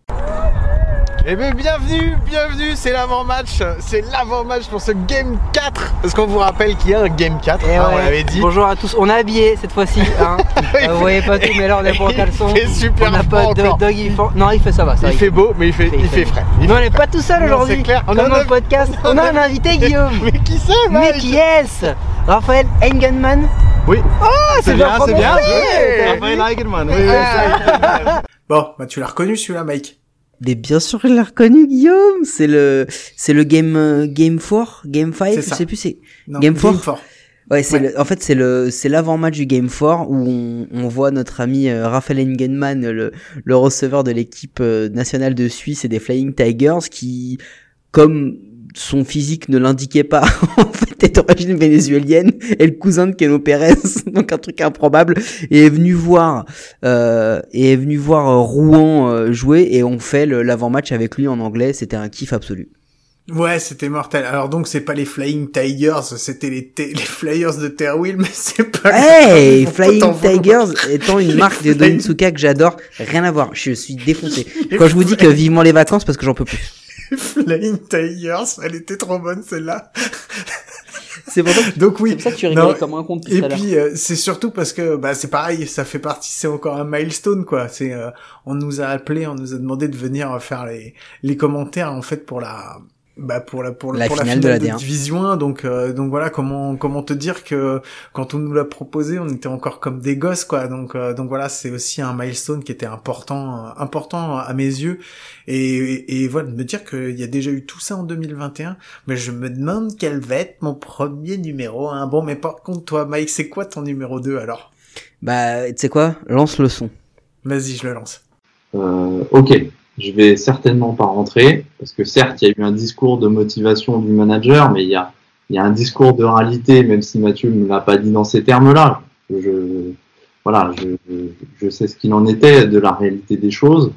Eh bien, bienvenue, bienvenue, c'est l'avant-match, c'est l'avant-match pour ce Game 4. Est-ce qu'on vous rappelle qu'il y a un Game 4 Eh hein, On l'avait dit. Bonjour à tous, on est habillé cette fois-ci. Hein. Euh, vous voyez pas tout, mais là on est pas en il caleçon. fait super on n'a froid pas de dog, il fait... Non, il fait ça va. Ça, Il fait beau, mais il fait, il fait frais. Il Mais on fait n'est pas tout seul aujourd'hui. c'est clair. On a- le podcast, on a a- un invité, Guillaume. Mais qui c'est, Mais mec qui est-ce? Raphaël Engenman. Oui. Oh, c'est bien, c'est bien. Raphaël Eigenman, oui. Ah. Bon, bah tu l'as reconnu celui-là, Mike. Mais bien sûr il l'a reconnu Guillaume c'est le c'est le game game 4 game 5 C'est je sais plus c'est Game four four. Ouais, c'est Ouais. le, en fait c'est le c'est l'avant-match du Game 4 où on, on voit notre ami euh, Raphaël Engenman, le, le receveur de l'équipe euh, nationale de Suisse et des Flying Tigers, qui, comme son physique ne l'indiquait pas, en fait est d'origine vénézuélienne et le cousin de Keno Pérez, donc un truc improbable, et est venu voir euh, et est venu voir euh, Rouen euh, jouer et on fait l'avant-match avec lui en anglais. C'était un kiff absolu. Ouais, c'était mortel. Alors donc c'est pas les Flying Tigers, c'était les, les Flyers de Terwheel, mais c'est pas. Hey, Flying. Tigers étant une marque de Donitsuka que j'adore, rien à voir. Je suis défoncé. Quand je vous dis que vivement les vacances parce que j'en peux plus. Flying Tigers, elle était trop bonne celle-là. C'est pour ça que, Donc oui. c'est pour ça que tu Non, rigolais comme un con depuis Et puis euh, c'est surtout parce que bah c'est pareil, ça fait partie, c'est encore un milestone quoi. C'est euh, on nous a appelé, on nous a demandé de venir faire les les commentaires en fait pour la bah pour la pour, La pour finale de la D1. division 1 donc euh, donc voilà comment comment te dire que quand on nous l'a proposé on était encore comme des gosses quoi donc euh, donc voilà c'est aussi un milestone qui était important euh, important à mes yeux et, et, et voilà de me dire qu'il y a déjà eu tout ça en 2021 mais je me demande quel va être mon premier numéro hein. bon mais par contre toi Mike c'est quoi ton numéro 2 alors? Bah, tu sais quoi? Lance le son. vas-y je le lance Euh, ok, je vais certainement pas rentrer, parce que certes, il y a eu un discours de motivation du manager, mais il y a, il y a un discours de réalité, même si Mathieu ne l'a pas dit dans ces termes-là. Je, voilà, je, je sais ce qu'il en était de la réalité des choses,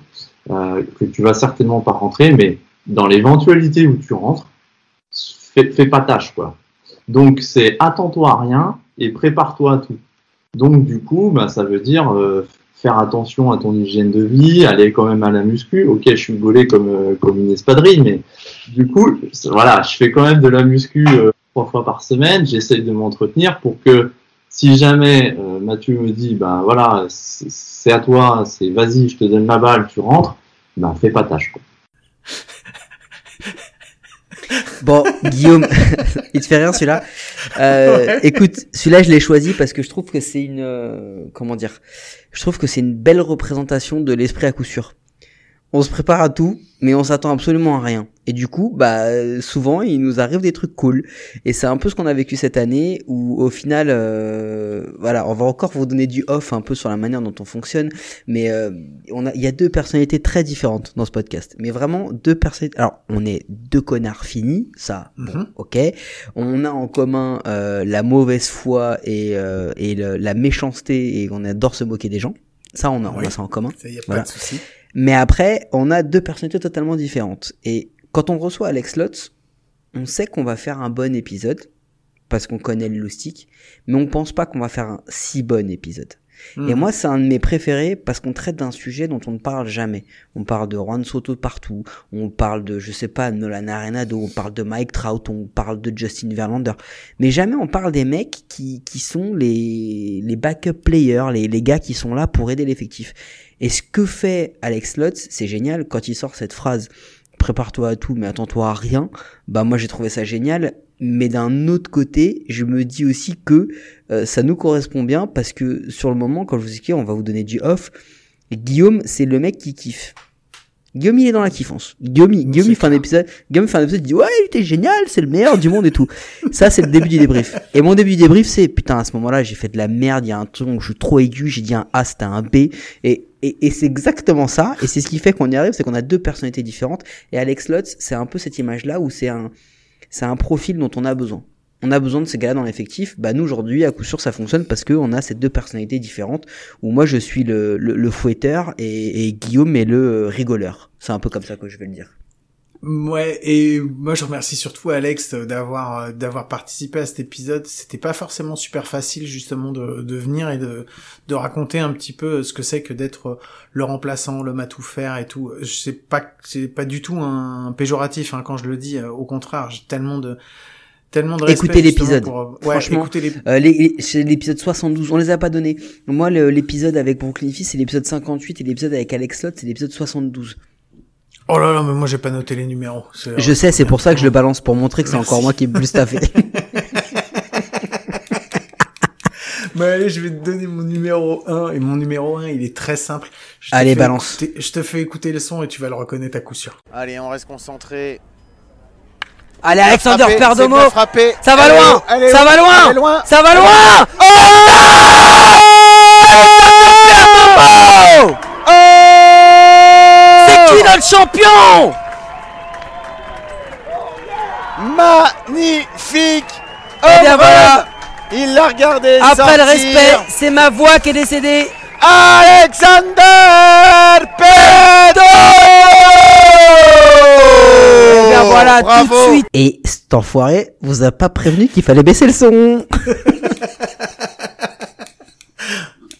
euh, que tu vas certainement pas rentrer, mais dans l'éventualité où tu rentres, fais, pas tâche, quoi. Donc, c'est attends-toi à rien et prépare-toi à tout. Donc, du coup, bah, ça veut dire euh, faire attention à ton hygiène de vie, aller quand même à la muscu. Ok, je suis gaulé comme, euh, comme une espadrille, mais du coup, voilà, je fais quand même de la muscu euh, trois fois par semaine. J'essaye de m'entretenir pour que si jamais euh, Mathieu me dit, ben voilà, c'est c'est à toi, c'est vas-y, je te donne la balle, tu rentres, ben fais pas tâche. Quoi. Bon, Guillaume, il te fait rire celui-là. Euh, Ouais. Écoute, celui-là je l'ai choisi parce que je trouve que c'est une, euh, comment dire, je trouve que c'est une belle représentation de l'esprit à coup sûr. On se prépare à tout, mais on s'attend absolument à rien. Et du coup, bah souvent il nous arrive des trucs cool. Et c'est un peu ce qu'on a vécu cette année où au final, euh, voilà, on va encore vous donner du off un peu sur la manière dont on fonctionne, mais euh, on a, il y a deux personnalités très différentes dans ce podcast. Mais vraiment deux personnalités. Alors on est deux connards finis, ça, bon, Mhm. ok. On a en commun euh, la mauvaise foi et, euh, et le- la méchanceté et on adore se moquer des gens. Ça, on a, on a ça en commun. Ça y a Voilà. pas de souci. Mais après, on a deux personnalités totalement différentes. Et quand on reçoit Alex Lutz, on sait qu'on va faire un bon épisode, parce qu'on connaît le loustic, mais on pense pas qu'on va faire un si bon épisode. Et Mhm. moi, c'est un de mes préférés parce qu'on traite d'un sujet dont on ne parle jamais. On parle de Juan Soto partout, on parle de, je sais pas, Nolan Arenado, on parle de Mike Trout, on parle de Justin Verlander. Mais jamais on parle des mecs qui, qui sont les, les backup players, les, les gars qui sont là pour aider l'effectif. Et ce que fait Alex Lutz, c'est génial quand il sort cette phrase prépare-toi à tout mais attends-toi à rien. Bah moi j'ai trouvé ça génial. Mais d'un autre côté, je me dis aussi que euh, ça nous correspond bien parce que sur le moment, quand je vous explique, on va vous donner du off. Guillaume, c'est le mec qui kiffe. Guillaume, il est dans la kiffance. Guillaume, il- Guillaume, il fait un épisode, Guillaume fait un épisode, il dit, ouais, il était génial, c'est le meilleur du monde et tout. Ça, c'est le début du débrief. Et mon début du débrief, c'est, putain, à ce moment-là, j'ai fait de la merde, il y a un ton où je suis trop aigu, j'ai dit un A, c'était un B. Et, et, et c'est exactement ça. Et c'est ce qui fait qu'on y arrive, c'est qu'on a deux personnalités différentes. Et Alex Lutz, c'est un peu cette image-là où c'est un, c'est un profil dont on a besoin. On a besoin de ces gars-là dans l'effectif. Bah nous aujourd'hui, à coup sûr, ça fonctionne parce que on a ces deux personnalités différentes. Où moi je suis le, le, le fouetteur et, et Guillaume est le euh, rigoleur. C'est un peu comme ça que je vais le dire. Ouais, et moi je remercie surtout Alex euh, d'avoir euh, d'avoir participé à cet épisode. C'était pas forcément super facile justement de, de venir et de de raconter un petit peu ce que c'est que d'être euh, le remplaçant, l'homme à tout faire et tout. Je sais pas, c'est pas du tout un péjoratif hein, quand je le dis. euh, Au contraire, j'ai tellement de tellement de respect. Écoutez l'épisode. pour, euh, Ouais, Franchement, écoutez les... euh, les- les- c'est l'épisode 72. On les a pas donnés. Moi, l'épisode avec Brooklyn Fizz, c'est l'épisode 58 et l'épisode avec Alex Lott, c'est l'épisode 72. Oh là là, mais moi j'ai pas noté les numéros. Je sais, c'est pour ça que je le balance pour montrer que c'est encore moi qui est plus staffé. Mais allez, je vais te donner mon numéro 1 et mon numéro 1, il est très simple. Je Allez, balance. écouter- je te fais écouter le son et tu vas le reconnaître à coup sûr. Allez, on reste concentré. Allez, Alexander Frappé, Perdomo frappé. Ça va loin Ça va loin Ça va loin Oh Qui notre champion. Magnifique. Eh bien voilà. Il l'a regardé Après le respect, c'est ma voix qui est décédée. Alexander Pedro. Eh bien voilà, Bravo. tout de suite. Et cet enfoiré vous a pas prévenu qu'il fallait baisser le son.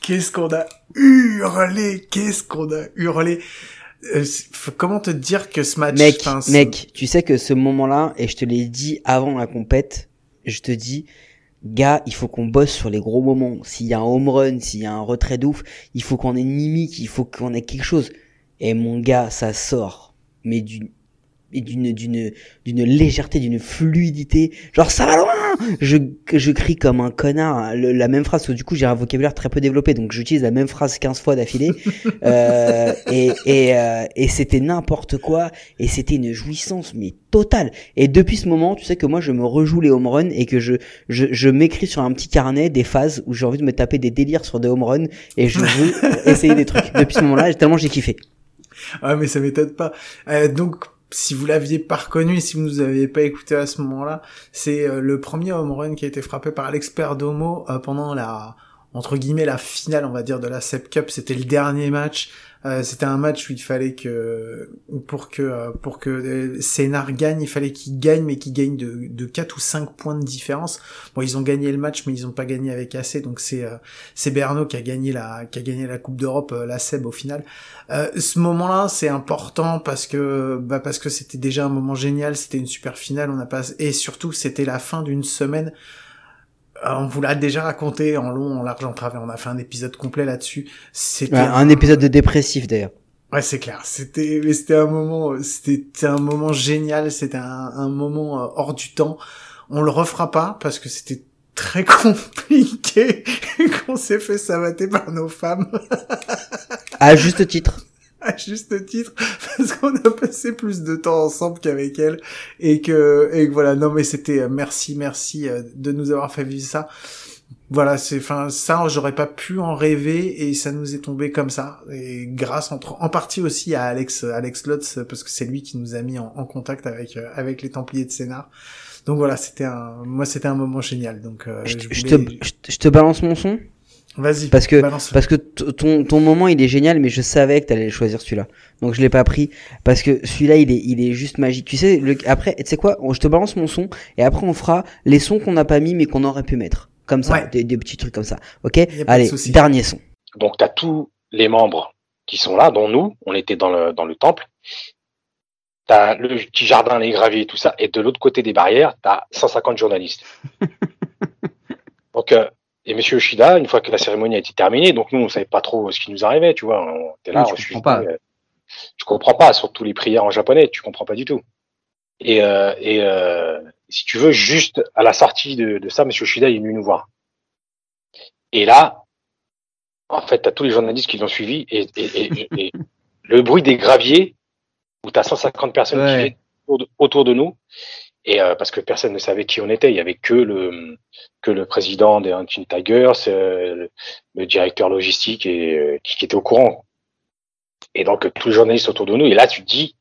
Qu'est-ce qu'on a hurlé Qu'est-ce qu'on a hurlé Euh, Comment te dire que ce match... Mec, mec, tu sais que ce moment-là, et je te l'ai dit avant la compète, je te dis, gars, il faut qu'on bosse sur les gros moments. S'il y a un home run, s'il y a un retrait d'ouf, il faut qu'on ait une mimique, il faut qu'on ait quelque chose. Et mon gars, ça sort, mais d'une et d'une d'une d'une légèreté, d'une fluidité. Genre ça va loin. Je je crie comme un connard le- la même phrase. parce que Du coup, j'ai un vocabulaire très peu développé, donc j'utilise la même phrase 15 fois d'affilée. Euh, et et euh, et c'était n'importe quoi. Et c'était une jouissance mais totale. Et depuis ce moment, tu sais que moi je me rejoue les home runs et que je je je m'écris sur un petit carnet des phases où j'ai envie de me taper des délires sur des home runs et je veux essayer des trucs. Depuis ce moment-là, tellement j'ai kiffé. Ah mais ça m'étonne pas. Euh, donc si vous l'aviez pas reconnu, si vous nous aviez pas écouté à ce moment-là, c'est euh, le premier home run qui a été frappé par Alex Perdomo euh, pendant la entre guillemets la finale, on va dire de la Sep Cup. C'était le dernier match. Euh, c'était un match où il fallait que pour que euh, pour que euh, Sénard gagne, il fallait qu'il gagne, mais qu'il gagne de de 4 ou 5 points de différence. Bon, ils ont gagné le match, mais ils ont pas gagné avec assez. Donc c'est euh, c'est Berno qui a gagné la qui a gagné la Coupe d'Europe, la Seb au final. Ce moment-là, c'est important parce que bah parce que c'était déjà un moment génial, c'était une super finale, on a pas et surtout c'était la fin d'une semaine. Euh, on vous l'a déjà raconté en long, en large, en travers. On a fait un épisode complet là-dessus. C'était Ouais, un épisode de dépressif d'ailleurs. Ouais, c'est clair. C'était, mais c'était un moment, c'était un moment génial. C'était un, un moment euh, hors du temps. On le refera pas parce que c'était très compliqué qu'on s'est fait savater par nos femmes. À juste titre. à juste titre parce qu'on a passé plus de temps ensemble qu'avec elle et que et que voilà non mais c'était euh, merci merci euh, de nous avoir fait vivre ça. Voilà c'est enfin ça j'aurais pas pu en rêver et ça nous est tombé comme ça et grâce entre en partie aussi à Alex Alex Lutz parce que c'est lui qui nous a mis en, en contact avec euh, avec les Templiers de Sénart. Donc voilà c'était un moi c'était un moment génial donc euh, Je, je je voulais- te, je, te- je te balance mon son? Vas-y parce que balance. parce que ton ton moment il est génial mais je savais que t'allais choisir celui-là donc je l'ai pas pris parce que celui-là il est il est juste magique tu sais le, après tu sais quoi je te balance mon son et après on fera les sons qu'on n'a pas mis mais qu'on aurait pu mettre comme ça Ouais. des, des petits trucs comme ça ok de allez dernier son Donc tu as tous les membres qui sont là, dont nous, on était dans le, dans le temple. Tu as le petit jardin, les graviers, tout ça. Et de l'autre côté des barrières, tu as 150 journalistes. donc, euh, et Monsieur Yoshida, une fois que la cérémonie a été terminée, donc nous, on savait pas trop ce qui nous arrivait, tu vois. On était là, Oui, tu comprends pas. euh, tu comprends pas, surtout les prières en japonais, tu comprends pas du tout. Et, euh, et euh, si tu veux, juste à la sortie de, de ça, Monsieur Yoshida il est venu nous voir. Et là, en fait, tu as tous les journalistes qui l'ont suivi et, et, et- et le bruit des graviers où tu as 150 personnes Ouais. qui viennent autour de, autour de nous et euh, parce que personne ne savait qui on était, il y avait que le que le président des Hunting Tigers, euh, le, directeur logistique et euh, qui, qui était au courant. Et donc tous les journalistes autour de nous. Et là tu te dis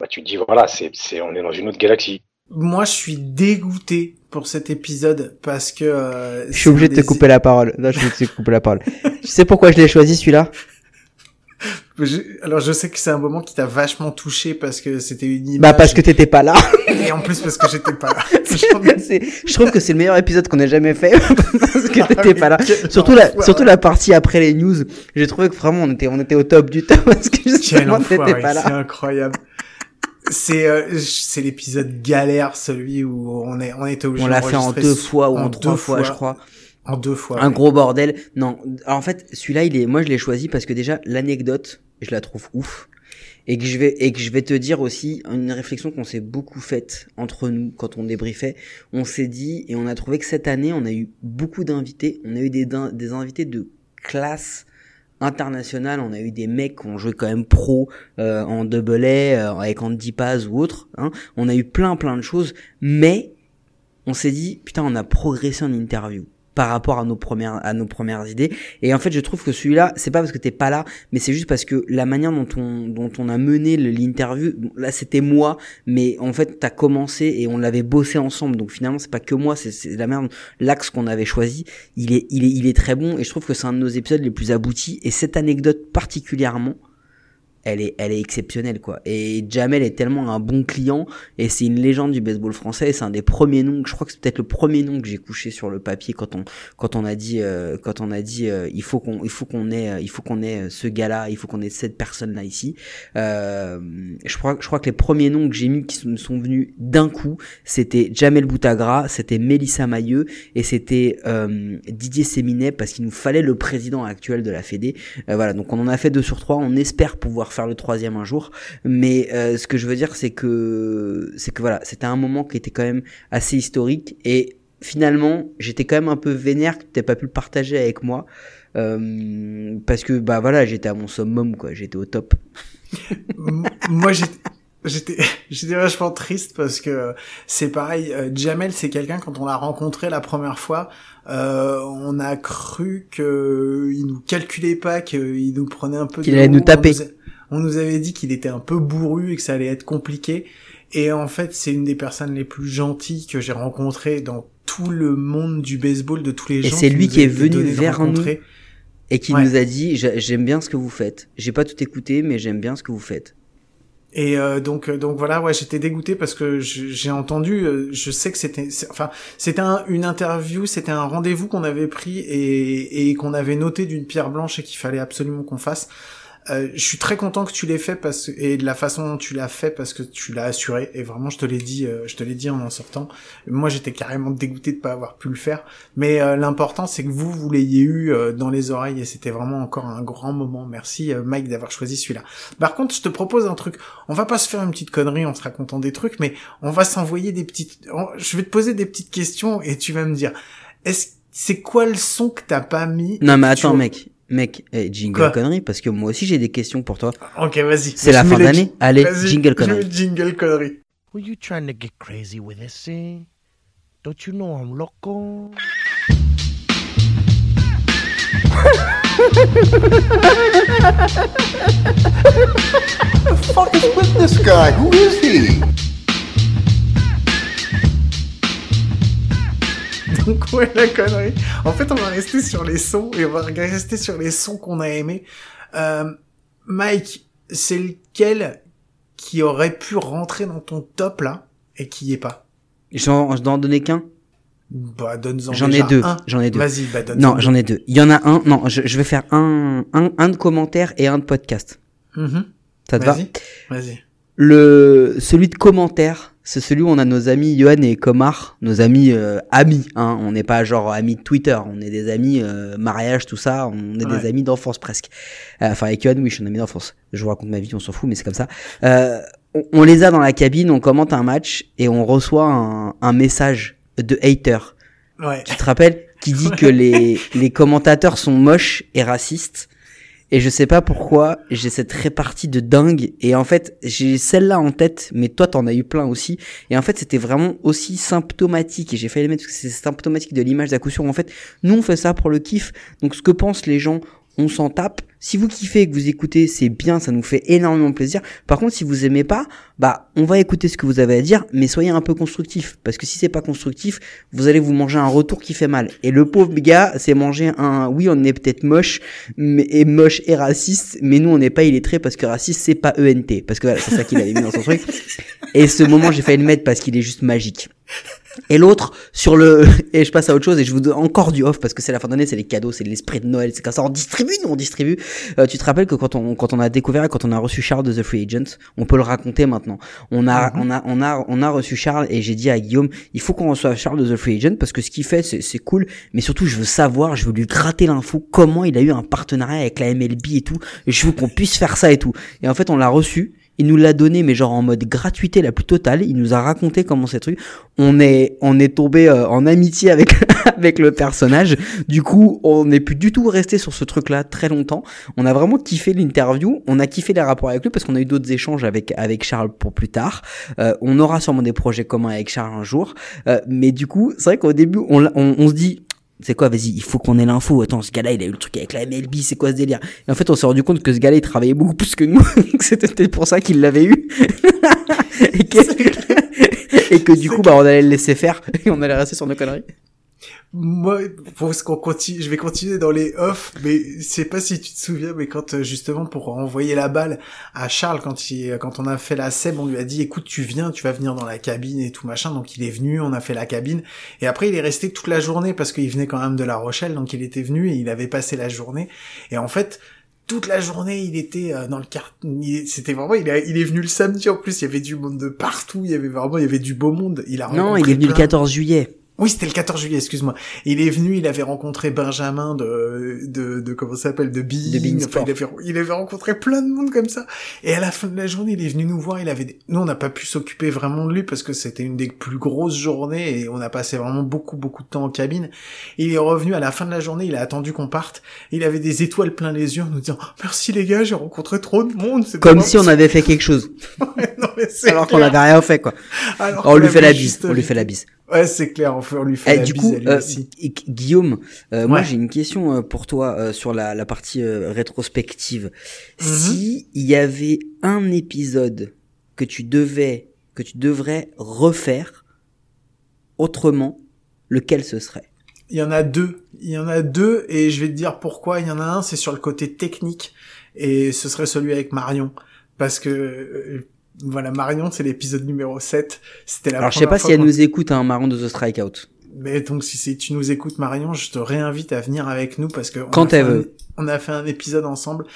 bah tu te dis voilà, c'est c'est on est dans une autre galaxie. moi je suis dégoûté pour cet épisode parce que euh, je suis obligé de te couper la parole. Là je vais te couper la parole. Tu sais pourquoi je l'ai choisi celui-là? Alors je sais que c'est un moment qui t'a vachement touché parce que c'était une image bah parce que t'étais pas là et en plus parce que j'étais pas là C'est- je trouve que c'est le meilleur épisode qu'on ait jamais fait parce que Ah, t'étais pas là. Surtout la, surtout la partie après les news. J'ai trouvé que vraiment on était, on était au top du top parce que justement t'étais pas c'est là. incroyable. C'est euh, c'est l'épisode galère, celui où on est on était obligé On l'a fait en deux fois ou en, trois deux fois, je crois. En deux fois. Un ouais. gros bordel. Non, alors en fait, celui-là, il est, moi je l'ai choisi parce que déjà l'anecdote, je la trouve ouf. Et que je vais, et que je vais te dire aussi une réflexion qu'on s'est beaucoup faite entre nous quand on débriefait. On s'est dit, et on a trouvé que cette année, on a eu beaucoup d'invités. On a eu des, des invités de classe internationale. On a eu des mecs qui ont joué quand même pro euh, en double A, euh, avec Andy Paz ou autre. Hein. On a eu plein plein de choses. Mais on s'est dit, putain, on a progressé en interview par rapport à nos premières à nos premières idées. Et en fait je trouve que celui-là c'est pas parce que t'es pas là mais c'est juste parce que la manière dont on dont on a mené l'interview là c'était moi mais en fait t'as commencé et on l'avait bossé ensemble. Donc finalement c'est pas que moi c'est c'est la merde. L'axe qu'on avait choisi il est il est il est très bon. Et je trouve que c'est un de nos épisodes les plus aboutis. Et cette anecdote particulièrement elle est, elle est exceptionnelle quoi. Et Jamel est tellement un bon client et c'est une légende du baseball français. C'est un des premiers noms. Je crois que c'est peut-être le premier nom que j'ai couché sur le papier quand on, quand on a dit, euh, quand on a dit, euh, il faut qu'on, il faut qu'on ait, il faut qu'on ait euh, ce gars-là, il faut qu'on ait cette personne-là ici. Euh, je crois, je crois que les premiers noms que j'ai mis qui me sont venus d'un coup, c'était Jamel Boutagra, c'était Mélissa Mailleux et c'était euh, Didier Séminet parce qu'il nous fallait le président actuel de la Fédé. Euh, voilà, donc on en a fait deux sur trois. On espère pouvoir faire le troisième un jour. Mais euh, ce que je veux dire, c'est que c'est que voilà, c'était un moment qui était quand même assez historique et finalement, j'étais quand même un peu vénère que tu pas pu le partager avec moi. Euh, parce que bah voilà j'étais à mon summum quoi j'étais au top moi j'étais j'étais j'étais vachement triste parce que c'est pareil euh, Jamel c'est quelqu'un quand on l'a rencontré la première fois euh, on a cru que il nous calculait pas qu'il nous prenait un peu Qu'il allait nous taper. nous, on nous avait dit qu'il était un peu bourru et que ça allait être compliqué. Et en fait c'est une des personnes les plus gentilles que j'ai rencontrées dans tout le monde du baseball de tous les et gens c'est lui qui est venu vers nous et qui Ouais. nous a dit J'a- j'aime bien ce que vous faites. J'ai pas tout écouté mais j'aime bien ce que vous faites. Et euh, donc euh, donc voilà ouais j'étais dégoûté parce que j'ai entendu euh, je sais que c'était enfin c'était un- une interview c'était un rendez-vous qu'on avait pris et, et qu'on avait noté d'une pierre blanche et qu'il fallait absolument qu'on fasse Euh, je suis très content que tu l'aies fait parce et de la façon dont tu l'as fait parce que tu l'as assuré. Et vraiment je te l'ai dit euh, je te l'ai dit en en sortant. Moi j'étais carrément dégoûté de pas avoir pu le faire. Mais euh, l'important c'est que vous vous l'ayez eu euh, dans les oreilles. Et c'était vraiment encore un grand moment. Merci euh, Mike d'avoir choisi celui-là. Par contre je te propose un truc. On va pas se faire une petite connerie en se racontant des trucs mais on va s'envoyer des petites on- je vais te poser des petites questions et tu vas me dire est-ce c'est quoi le son que t'as pas mis non mais tu- attends mec Mec, eh, jingle Quoi connerie, parce que moi aussi j'ai des questions pour toi. Ok, vas-y. C'est la fin d'année. Allez, jingle connerie. jingle connerie. Were you trying to get crazy with this, eh? Don't you know I'm loco? the fuck is with this guy? Who is he? Donc ouais, la connerie. En fait, on va rester sur les sons et on va rester sur les sons qu'on a aimés. Euh, Mike, c'est lequel qui aurait pu rentrer dans ton top là et qui y est pas? J'en, je dois en donner qu'un? Bah, donne-en J'en ai deux. un. J'en ai deux. Vas-y, bah, donne-en Non, j'en ai deux. Il y en a un. Non, je, je vais faire un, un, un de commentaire et un de podcast. Mhm. Ça te va? Vas-y. Le celui de commentaire, c'est celui où on a nos amis Johan et Komar, nos amis euh, amis. Hein. On n'est pas genre amis de Twitter, on est des amis euh, mariage tout ça. On est Ouais. des amis d'enfance presque. Euh, Enfin avec Johan, oui, je suis un ami d'enfance. Je vous raconte ma vie, on s'en fout, mais c'est comme ça. Euh, on, on les a dans la cabine, on commente un match et on reçoit un, un message de hater. Ouais. Tu te rappelles? Qui dit que les, les commentateurs sont moches et racistes. Et je sais pas pourquoi, j'ai cette répartie de dingue. Et en fait, j'ai celle-là en tête, mais toi, t'en as eu plein aussi. Et en fait, c'était vraiment aussi symptomatique. Et j'ai failli le mettre parce que c'est symptomatique de l'image d'à. En fait, nous, on fait ça pour le kiff. Donc, ce que pensent les gens, on s'en tape. Si vous kiffez et que vous écoutez, c'est bien, ça nous fait énormément plaisir. Par contre, si vous aimez pas, bah, on va écouter ce que vous avez à dire, mais soyez un peu constructif. Parce que si c'est pas constructif, vous allez vous manger un retour qui fait mal. Et le pauvre gars, c'est manger un, oui, on est peut-être moche, mais, et moche et raciste, mais nous, on n'est pas illettré parce que raciste, c'est pas ENT. Parce que voilà, c'est ça qu'il avait mis dans son truc. Et ce moment, j'ai failli le mettre parce qu'il est juste magique. Et l'autre, sur le, et je passe à autre chose, et je vous donne encore du off, parce que c'est la fin d'année, c'est les cadeaux, c'est l'esprit de Noël, c'est comme ça, on distribue, nous, on distribue. Euh, tu te rappelles que quand on, quand on a découvert, et quand on a reçu Charles de The Free Agent, on peut le raconter maintenant. On a, Mhm. on a, on a, on a reçu Charles, et j'ai dit à Guillaume, il faut qu'on reçoive Charles de The Free Agent, parce que ce qu'il fait, c'est, c'est cool, mais surtout, je veux savoir, je veux lui gratter l'info, comment il a eu un partenariat avec la MLB et tout, et je veux qu'on puisse faire ça et tout. Et en fait, on l'a reçu, il nous l'a donné, mais genre en mode gratuité la plus totale. Il nous a raconté comment c'est truc. On est, on est tombé euh, en amitié avec avec le personnage. Du coup, on n'est plus du tout resté sur ce truc-là très longtemps. On a vraiment kiffé l'interview. On a kiffé les rapports avec lui parce qu'on a eu d'autres échanges avec avec Charles pour plus tard. Euh, on aura sûrement des projets communs avec Charles un jour. Euh, mais du coup, c'est vrai qu'au début, on, on, on se dit. C'est quoi, vas-y, il faut qu'on ait l'info. Attends, ce gars-là, il a eu le truc avec la MLB, c'est quoi ce délire? Et en fait, on s'est rendu compte que ce gars-là, il travaillait beaucoup plus que nous. que C'était peut-être pour ça qu'il l'avait eu. et que, et que du coup, bah, on allait le laisser faire et on allait rester sur nos conneries. Moi, pour ce qu'on continue, je vais continuer dans les off, mais je sais pas si tu te souviens, mais quand euh, justement pour envoyer la balle à Charles quand il, quand on a fait la SEB, on lui a dit écoute tu viens, tu vas venir dans la cabine et tout machin, donc il est venu, on a fait la cabine, et après il est resté toute la journée parce qu'il venait quand même de La Rochelle, donc il était venu et il avait passé la journée, et en fait toute la journée, il était euh, dans le quart. il- C'était vraiment, il, a- il est venu le samedi en plus. Il y avait du monde de partout. Il y avait vraiment, il y avait du beau monde. Il a Non, il est venu le plein- 14 juillet. Oui, c'était le 14 juillet, excuse-moi. Il est venu, il avait rencontré Benjamin de, de, de comment ça s'appelle, de Being. De Being Enfin, il, avait, il avait rencontré plein de monde comme ça. Et à la fin de la journée, il est venu nous voir. Il avait, des- nous, on n'a pas pu s'occuper vraiment de lui parce que c'était une des plus grosses journées et on a passé vraiment beaucoup, beaucoup de temps en cabine. Il est revenu à la fin de la journée. Il a attendu qu'on parte. Il avait des étoiles plein les yeux en nous disant, merci les gars, j'ai rencontré trop de monde. Comme si on avait fait quelque chose. Non, mais Alors qu'on n'avait rien fait, quoi. Alors on qu'on lui fait la bise. On lui fait la bise. Ouais, c'est clair. On, fait, on lui fait Eh, la du bise coup, à lui euh, aussi. Gu- Guillaume, euh, moi j'ai une question euh, pour toi euh, sur la, la partie euh, rétrospective. Mhm. Si il y avait un épisode que tu devais, que tu devrais refaire autrement, lequel ce serait? Il y en a deux. Il y en a deux et je vais te dire pourquoi. Il y en a un, c'est sur le côté technique et ce serait celui avec Marion. Parce que, euh, voilà, Marion, c'est l'épisode numéro 7. C'était la Alors je sais pas si elle nous écoute, un marron de The Strikeout. Mais donc, si tu nous écoutes, Marion, je te réinvite à venir avec nous parce que on Quand a fait elle un- veut. on a fait un épisode ensemble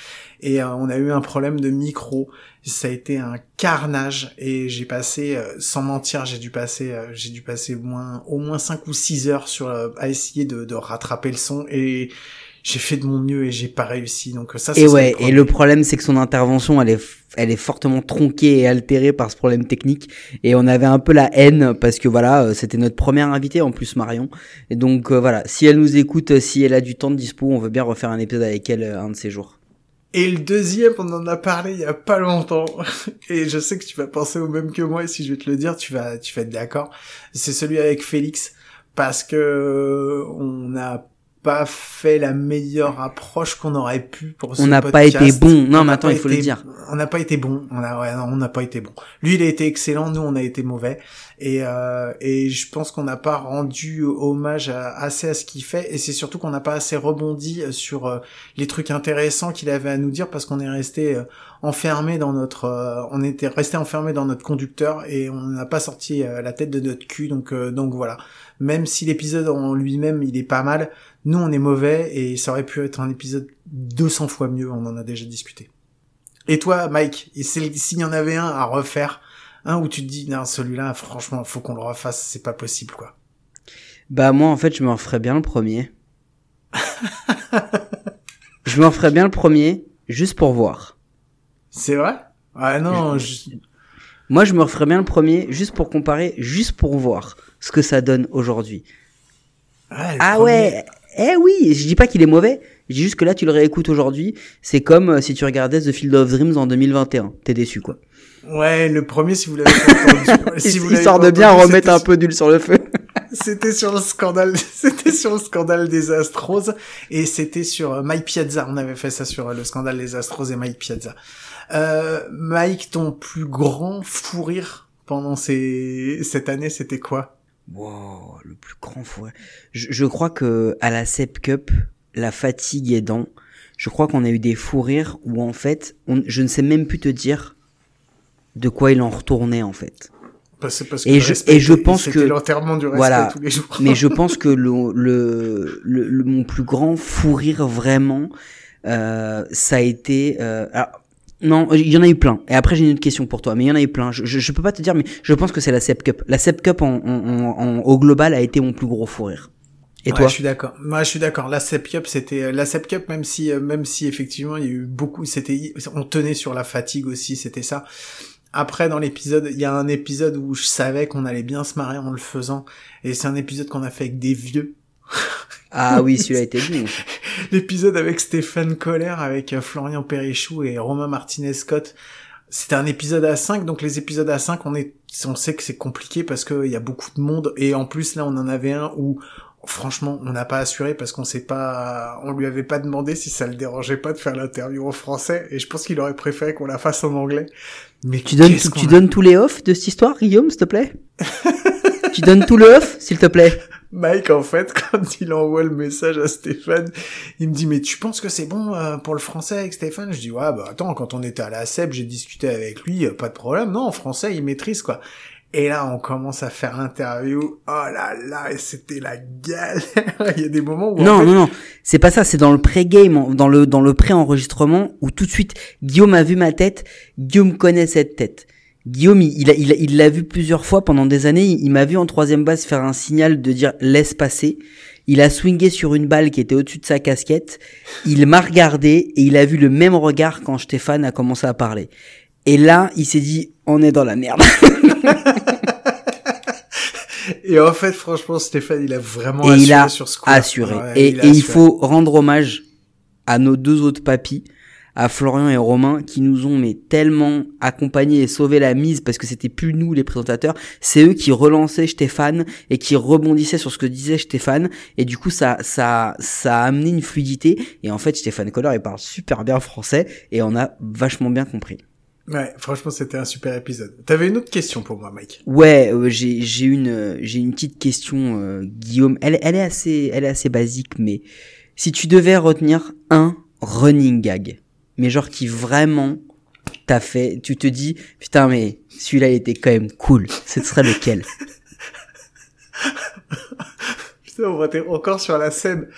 et euh, on a eu un problème de micro. Ça a été un carnage et j'ai passé, euh, sans mentir, j'ai dû passer, euh, j'ai dû passer au moins, au moins 5 ou 6 heures sur, à essayer de, de rattraper le son et j'ai fait de mon mieux et j'ai pas réussi. Donc ça, Et ouais, le et le problème c'est que son intervention elle est elle est fortement tronquée et altérée par ce problème technique et on avait un peu la haine parce que voilà euh, c'était notre première invitée en plus Marion et donc euh, voilà si elle nous écoute euh, si elle a du temps de dispo on veut bien refaire un épisode avec elle euh, un de ces jours Et le deuxième, on en a parlé il y a pas longtemps. Et je sais que tu vas penser au même que moi, et si je vais te le dire, tu vas, tu vas être d'accord. C'est celui avec Félix. Parce que on n'a pas fait la meilleure approche qu'on aurait pu pour ce On n'a pas été bon. Non, On mais attends, il faut le dire. On n'a pas été bon. On a, ouais, non, on n'a pas été bon. Lui, il a été excellent. Nous, on a été mauvais. Et, euh, et je pense qu'on n'a pas rendu hommage à- assez à ce qu'il fait. Et c'est surtout qu'on n'a pas assez rebondi sur euh, les trucs intéressants qu'il avait à nous dire parce qu'on est resté euh, enfermé dans notre, euh, on était resté enfermé dans notre conducteur et on n'a pas sorti euh, la tête de notre cul. Donc, euh, donc voilà. Même si l'épisode en lui-même il est pas mal, nous on est mauvais et ça aurait pu être un épisode 200 fois mieux. On en a déjà discuté. Et toi, Mike, et s'il y en avait un à refaire, un où tu te dis non celui-là, franchement, faut qu'on le refasse, c'est pas possible quoi. Bah moi en fait je me referais bien le premier. je me referais bien le premier juste pour voir. C'est vrai? Ah non, je- Moi je me referais bien le premier juste pour comparer, juste pour voir ce que ça donne aujourd'hui. Ah premier- ouais, eh oui, je dis pas qu'il est mauvais, je dis juste que là tu le réécoutes aujourd'hui, c'est comme euh, si tu regardais The Field of Dreams en 2021, t'es déçu quoi. Ouais, le premier, si vous l'avez entendu, si vous Histoire de bien entendu, remettre un peu d'huile sur le feu. C'était sur le scandale, c'était sur le scandale des Astros et c'était sur euh, Mike Piazza. On avait fait ça sur euh, le scandale des Astros et Mike Piazza. Euh, Mike, ton plus grand fou rire pendant ces... cette année, c'était quoi? Wow, le plus grand forêt. Je, je crois que à la Sep Cup, la fatigue aidant, je crois qu'on a eu des fous rires où en fait, on, je ne sais même plus te dire de quoi il en retournait en fait. Parce, parce que et je et je pense que l'enterrement du respect voilà, tous les jours. mais je pense que le le, le, le- mon plus grand fou rire vraiment, euh, ça a été euh, alors, non, il y en a eu plein. Et après, j'ai une autre question pour toi. Mais il y en a eu plein. Je, je, je peux pas te dire, mais je pense que c'est la Sep Cup. La Sep Cup en, en, en- au global a été mon plus gros fou rire. Et Ouais, toi je suis d'accord. Moi, je suis d'accord. La Sep Cup, c'était euh, la Sep Cup, même si, euh, même si effectivement il y a eu beaucoup, c'était, on tenait sur la fatigue aussi, c'était ça. Après, dans l'épisode, il y a un épisode où je savais qu'on allait bien se marrer en le faisant, et c'est un épisode qu'on a fait avec des vieux. Ah oui, celui-là était bon. L'épisode avec Stéphane Coller, avec euh, Florian Perrichou et Romain Martinez-Scott. C'était un épisode à 5, donc les épisodes à 5, on est, on sait que c'est compliqué parce qu'il y a beaucoup de monde, et en plus là, on en avait un où, franchement, on n'a pas assuré parce qu'on sait pas, on lui avait pas demandé si ça le dérangeait pas de faire l'interview en français, et je pense qu'il aurait préféré qu'on la fasse en anglais. Mais Tu donnes, tu a- donnes tous les off de cette histoire, Guillaume, s'il te plaît? Tu donnes tout le off, s'il te plaît Mike, en fait, quand il envoie le message à Stéphane, il me dit, mais tu penses que c'est bon euh, pour le français avec Stéphane? Je dis, ouais, bah attends, quand on était à la CEP, j'ai discuté avec lui, euh, pas de problème. Non, en français, il maîtrise, quoi. Et là, on commence à faire l'interview. Oh là là, c'était la galère. il y a des moments où... Non, fait, non, non, c'est pas ça, c'est dans le pré-game, dans le, dans le pré-enregistrement, où tout de suite, Guillaume a vu ma tête, Guillaume connaît cette tête. Guillaume, il il a- il a- il l'a vu plusieurs fois pendant des années, il, il m'a vu en troisième base faire un signal de dire laisse passer. Il a swingé sur une balle qui était au-dessus de sa casquette, il m'a regardé et il a vu le même regard quand Stéphane a commencé à parler. Et là, il s'est dit, on est dans la merde. Et en fait, franchement, Stéphane, il a vraiment et assuré il a sur ce coup assuré. Ouais, et il et il faut rendre hommage à nos deux autres papis, à Florian et Romain, qui nous ont mais tellement accompagnés et sauvé la mise parce que c'était plus nous les présentateurs, c'est eux qui relançaient Stéphane et qui rebondissaient sur ce que disait Stéphane et du coup ça ça ça a amené une fluidité et en fait Stéphane Coller il parle super bien français et on a vachement bien compris. Ouais, franchement, c'était un super épisode. T'avais une autre question pour moi, Mike Ouais, euh, j'ai j'ai une euh, j'ai une petite question euh, Guillaume. Elle elle est assez elle est assez basique mais si tu devais retenir un running gag, mais genre qui vraiment t'a fait, tu te dis putain mais celui-là il était quand même cool. Ce serait lequel? Putain, on va être encore sur la scène.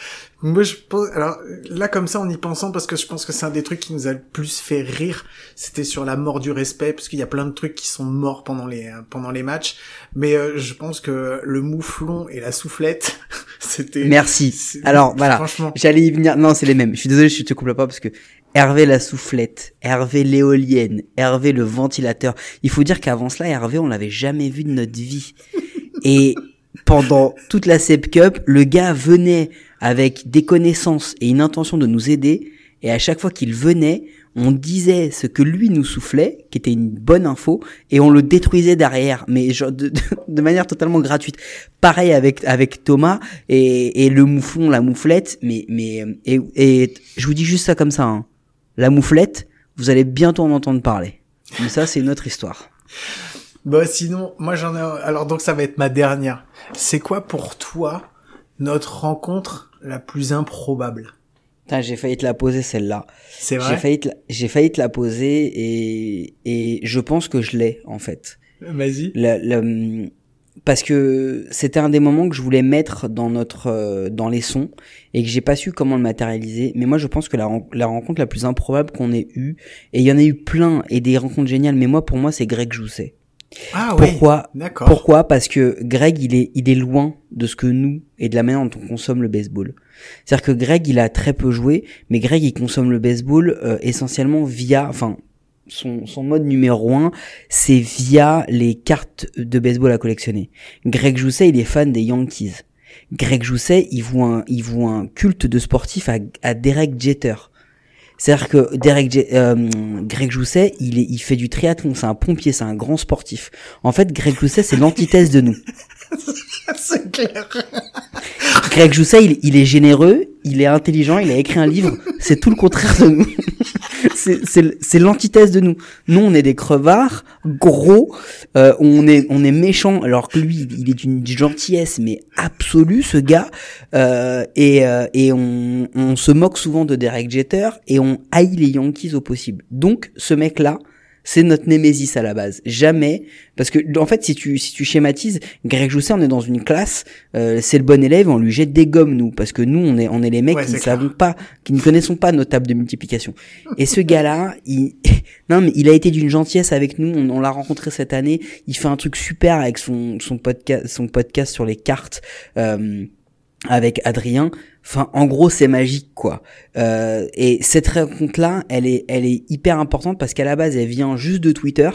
Moi, je pense, alors, là, comme ça, en y pensant, parce que je pense que c'est un des trucs qui nous a le plus fait rire, c'était sur la mort du respect, parce qu'il y a plein de trucs qui sont morts pendant les, euh, pendant les matchs. Mais, euh, je pense que le mouflon et la soufflette, c'était... Merci. Alors voilà, Franchement. j'allais y venir. Non, c'est les mêmes. Je suis désolé, je te coupe pas parce que Hervé la soufflette, Hervé l'éolienne, Hervé le ventilateur. Il faut dire qu'avant cela, Hervé, on l'avait jamais vu de notre vie. Et pendant toute la Sep Cup, le gars venait avec des connaissances et une intention de nous aider. Et à chaque fois qu'il venait, on disait ce que lui nous soufflait, qui était une bonne info, et on le détruisait derrière, mais genre de, manière totalement gratuite. Pareil avec avec Thomas et, le mouflon, la mouflette, mais mais et, et je vous dis juste ça comme ça, hein. La mouflette, vous allez bientôt en entendre parler. Mais ça, c'est une autre histoire. Bah sinon, moi j'en ai. Alors donc ça va être ma dernière. C'est quoi pour toi notre rencontre la plus improbable? Putain, j'ai failli te la poser celle-là. C'est vrai? J'ai failli te la, j'ai failli te la poser et et je pense que je l'ai en fait. Vas-y. La- la- parce que c'était un des moments que je voulais mettre dans notre euh, dans les sons et que j'ai pas su comment le matérialiser mais moi je pense que la, ren- la rencontre la plus improbable qu'on ait eue et il y en a eu plein et des rencontres géniales mais moi pour moi c'est Greg Jousset Ah ouais. pourquoi D'accord. pourquoi? Parce que Greg il est il est loin de ce que nous et de la manière dont on consomme le baseball c'est-à-dire que Greg il a très peu joué mais Greg il consomme le baseball euh, essentiellement via enfin son, son mode numéro un, c'est via les cartes de baseball à collectionner. Greg Jousset, il est fan des Yankees. Greg Jousset, il voit un, il voit un culte de sportif à, à Derek Jeter. C'est-à-dire que Derek Je- euh, Greg Jousset, il, est, il fait du triathlon, c'est un pompier, c'est un grand sportif. En fait, Greg Jousset, c'est l'antithèse de nous. c'est clair. Greg Jousset, il, il est généreux, il est intelligent, il a écrit un livre, c'est tout le contraire de nous. c'est- l'antithèse de nous. Nous, on est des crevards, gros, euh, on est on est méchants, alors que lui, il est d'une gentillesse mais absolue, ce gars. Euh, et euh, et on, on se moque souvent de Derek Jeter et on haït les Yankees au possible. Donc, ce mec-là, c'est notre némésis à la base. Jamais, parce que en fait, si tu si tu schématises, Greg Jousset, on est dans une classe, euh, c'est le bon élève, on lui jette des gommes nous, parce que nous, on est on est les mecs Ouais, qui ne clair. savons pas, qui ne connaissons pas nos tables de multiplication. Et ce gars-là, il non mais il a été d'une gentillesse avec nous. On, on l'a rencontré cette année. Il fait un truc super avec son son podcast son podcast sur les cartes. euh, avec Adrien. Enfin, en gros, c'est magique, quoi. Euh, et cette rencontre-là, elle est, elle est hyper importante parce qu'à la base, elle vient juste de Twitter,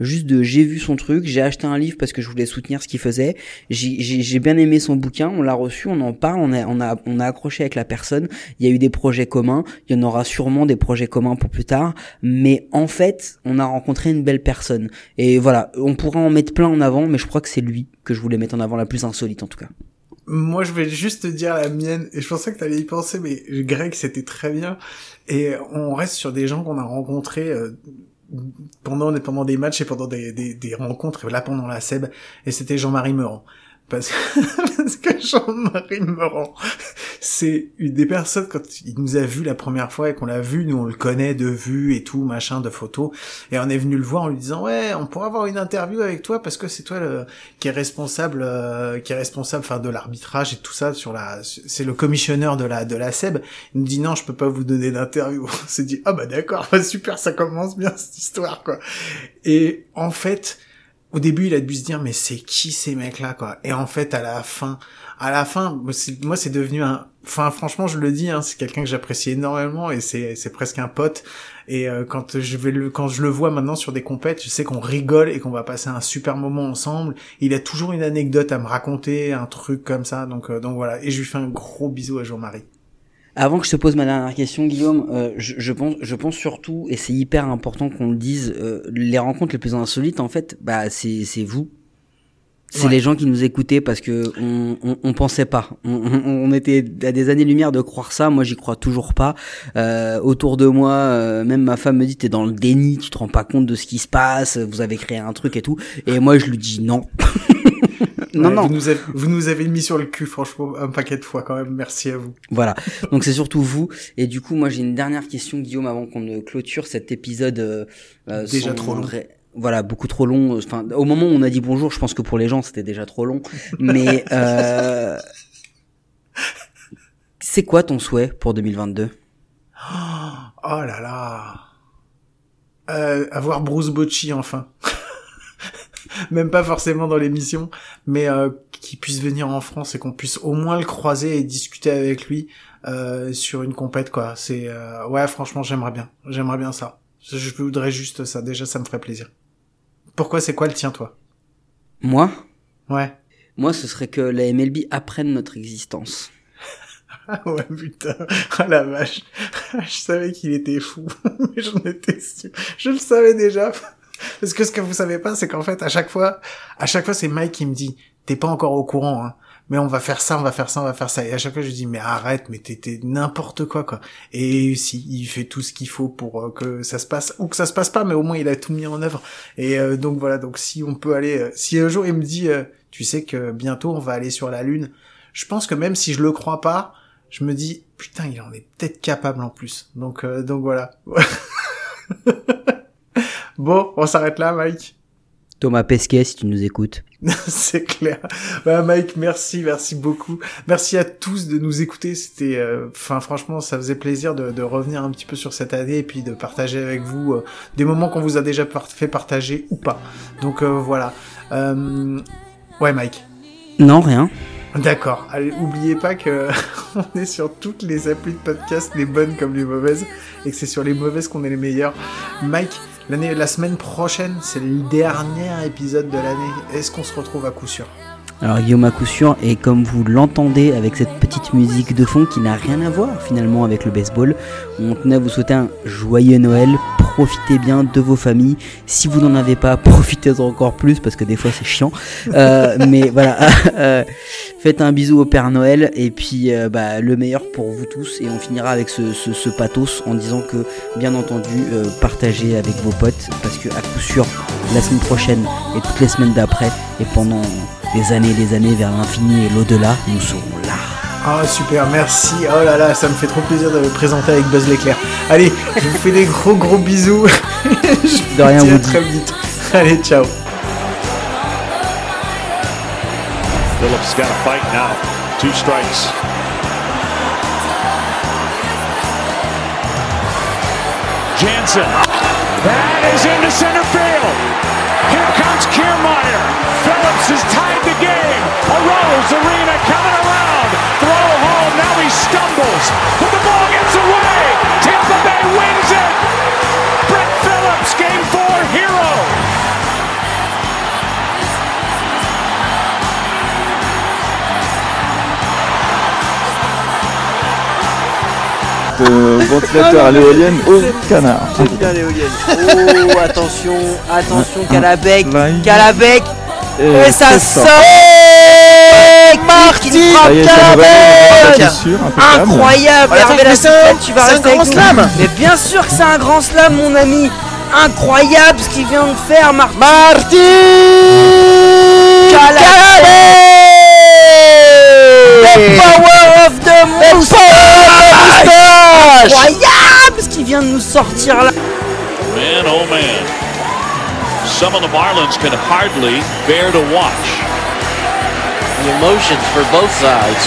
juste de j'ai vu son truc, j'ai acheté un livre parce que je voulais soutenir ce qu'il faisait. J'ai- bien aimé son bouquin, on l'a reçu, on en parle, on a, on a, on a accroché avec la personne. Il y a eu des projets communs, il y en aura sûrement des projets communs pour plus tard. Mais en fait, on a rencontré une belle personne. Et voilà, on pourra en mettre plein en avant, mais je crois que c'est lui que je voulais mettre en avant, la plus insolite en tout cas. Moi, je vais juste te dire la mienne, et je pensais que t'allais y penser, mais Greg, c'était très bien. Et on reste sur des gens qu'on a rencontrés euh, pendant, pendant des matchs et pendant des, des, des rencontres, là pendant la SEB, et c'était Jean-Marie Meurant. Parce que, parce que Jean-Marie Meurant, c'est une des personnes, quand il nous a vus la première fois et qu'on l'a vu, nous on le connaît de vue et tout, machin, de photos, et on est venu le voir en lui disant, ouais, on pourrait avoir une interview avec toi parce que c'est toi le, qui est responsable, euh, qui est responsable, enfin, de l'arbitrage et tout ça sur la, c'est le commissionneur de la, de la SEB. Il nous dit, non, je peux pas vous donner d'interview. On s'est dit, ah bah d'accord, super, ça commence bien cette histoire, quoi. Et en fait, au début, il a dû se dire, mais c'est qui ces mecs-là, quoi? Et en fait, à la fin, à la fin, moi, c'est- devenu un, enfin, franchement, je le dis, hein, c'est quelqu'un que j'apprécie énormément et c'est, c'est presque un pote. Et euh, quand je vais le, quand je le vois maintenant sur des compètes, je sais qu'on rigole et qu'on va passer un super moment ensemble. Il a toujours une anecdote à me raconter, un truc comme ça. Donc, euh, donc voilà. Et je lui fais un gros bisou à Jean-Marie. Avant que je te pose ma dernière question, Guillaume, euh, je, je pense, je pense surtout, et c'est hyper important qu'on le dise, euh, les rencontres les plus insolites, en fait, bah c'est c'est vous. C'est Ouais. les gens qui nous écoutaient parce que on, on, on pensait pas. On, on, on était à des années-lumière de croire ça. Moi, j'y crois toujours pas. Euh, autour de moi, euh, même ma femme me dit t'es dans le déni, tu te rends pas compte de ce qui se passe. Vous avez créé un truc et tout. Et moi, je lui dis non. non, Ouais, non. Vous nous, avez, vous nous avez mis sur le cul, franchement, un paquet de fois quand même. Merci à vous. Voilà. Donc c'est surtout vous. Et du coup, moi j'ai une dernière question, Guillaume, avant qu'on ne clôture cet épisode. euh, euh, Déjà sans trop long. Voilà, beaucoup trop long. Enfin, au moment où on a dit bonjour, je pense que pour les gens c'était déjà trop long. Mais euh... c'est quoi ton souhait pour 2022 Oh là là. Euh, avoir Bruce Bocci enfin. Même pas forcément dans l'émission, mais euh, qu'il puisse venir en France et qu'on puisse au moins le croiser et discuter avec lui euh, sur une compète quoi. C'est euh, ouais franchement j'aimerais bien, j'aimerais bien ça. Je voudrais juste ça. Déjà ça me ferait plaisir. Pourquoi c'est quoi le tien toi? Moi? Ouais. Moi, ce serait que la MLB apprenne notre existence. Ah ouais putain, ah la vache. Je savais qu'il était fou, mais j'en étais sûr. Je le savais déjà. Parce que ce que vous savez pas, c'est qu'en fait, à chaque fois, à chaque fois, c'est Mike qui me dit, t'es pas encore au courant, hein. Mais on va faire ça, on va faire ça, on va faire ça. Et à chaque fois, je dis, mais arrête, mais t'es n'importe quoi, quoi. Et si, il fait tout ce qu'il faut pour euh, que ça se passe, ou que ça se passe pas, mais au moins il a tout mis en œuvre. Et euh, donc voilà, donc si on peut aller, euh, si un jour il me dit, tu sais que bientôt on va aller sur la Lune, je pense que même si je le crois pas, je me dis, putain, il en est peut-être capable en plus. Donc, donc voilà. bon, on s'arrête là, Mike. Thomas Pesquet, si tu nous écoutes. c'est clair. Bah Mike, merci, merci beaucoup. Merci à tous de nous écouter. C'était, euh, enfin franchement, ça faisait plaisir de, de, revenir un petit peu sur cette année et puis de partager avec vous euh, des moments qu'on vous a déjà par fait partager ou pas. Donc euh, voilà. ouais, Mike. Non, rien. D'accord. Allez, oubliez pas que on est sur toutes les applis de podcast, les bonnes comme les mauvaises, et que c'est sur les mauvaises qu'on est les meilleurs. Mike, l'année, la semaine prochaine, c'est le dernier épisode de l'année. Est-ce qu'on se retrouve à coup sûr? Alors Guillaume à coup sûr, et comme vous l'entendez avec cette petite musique de fond qui n'a rien à voir finalement avec le baseball, on tenait à vous souhaiter un joyeux Noël, profitez bien de vos familles, si vous n'en avez pas, profitez-en encore plus parce que des fois c'est chiant, euh, mais voilà, euh, faites un bisou au Père Noël et puis euh, bah, le meilleur pour vous tous et on finira avec ce, ce, ce pathos en disant que bien entendu partagez avec vos potes parce que à coup sûr la semaine prochaine et toutes les semaines d'après et pendant des années et des années vers l'infini et l'au-delà, nous serons là. Ah super, merci. Oh là là, ça me fait trop plaisir de me présenter avec Buzz l'éclair. Allez, je vous fais des gros gros bisous. je de rien vous dis à vous très vite. Allez, ciao. Phillips got a fight now. Two strikes. Jansen. That is into center field. Here comes Kiermaier. Phillips has tied the game. Arose Arena coming around. Stumbles. But the ball gets away. Tampa Bay wins it. Brett Phillips, game four hero. de ventilateur à l'éolienne au canard. Bien l'éolienne. Oh, attention, attention, Calabec, Calabec. Et ça sort. Marty. Incroyable, tu vas rester avec slam. Mais bien sûr que c'est un grand slam, mon ami. Incroyable ce qu'il vient de faire, Marty. Marty Calabec. The power of the moustache Incroyable ce qu'il vient de nous sortir là Man, oh man. Some of the Marlins can hardly bear to watch. The emotions for both sides.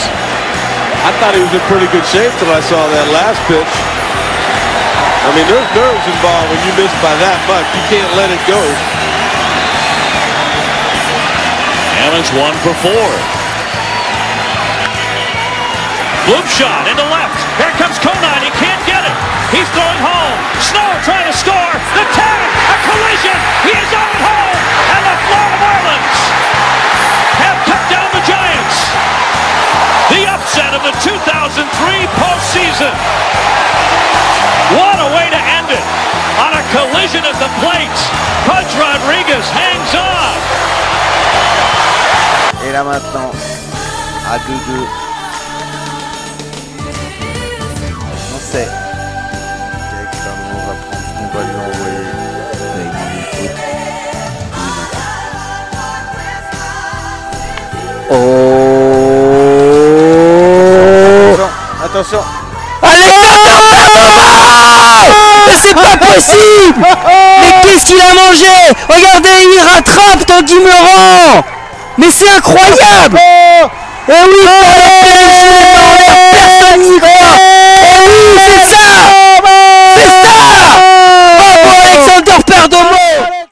I thought he was in pretty good shape till I saw that last pitch. I mean, there's nerves involved when you miss by that much. You can't let it go. Allen's one for four. Loop shot into left. Here comes Conine. He can't get it. He's throwing home. Snow trying to score. The tag. The 2003 postseason. What a way to end it. On a collision at the plate. Pudge Rodriguez hangs on. Et là maintenant, à 2-2. On sait qu'avec on va prendre ce qu'on va lui envoyer avec une faute. Oh pas possible Mais qu'est-ce qu'il a mangé Regardez, il rattrape Tanguy Meurant Mais c'est incroyable Eh oui, personne n'y croit. Eh oui, c'est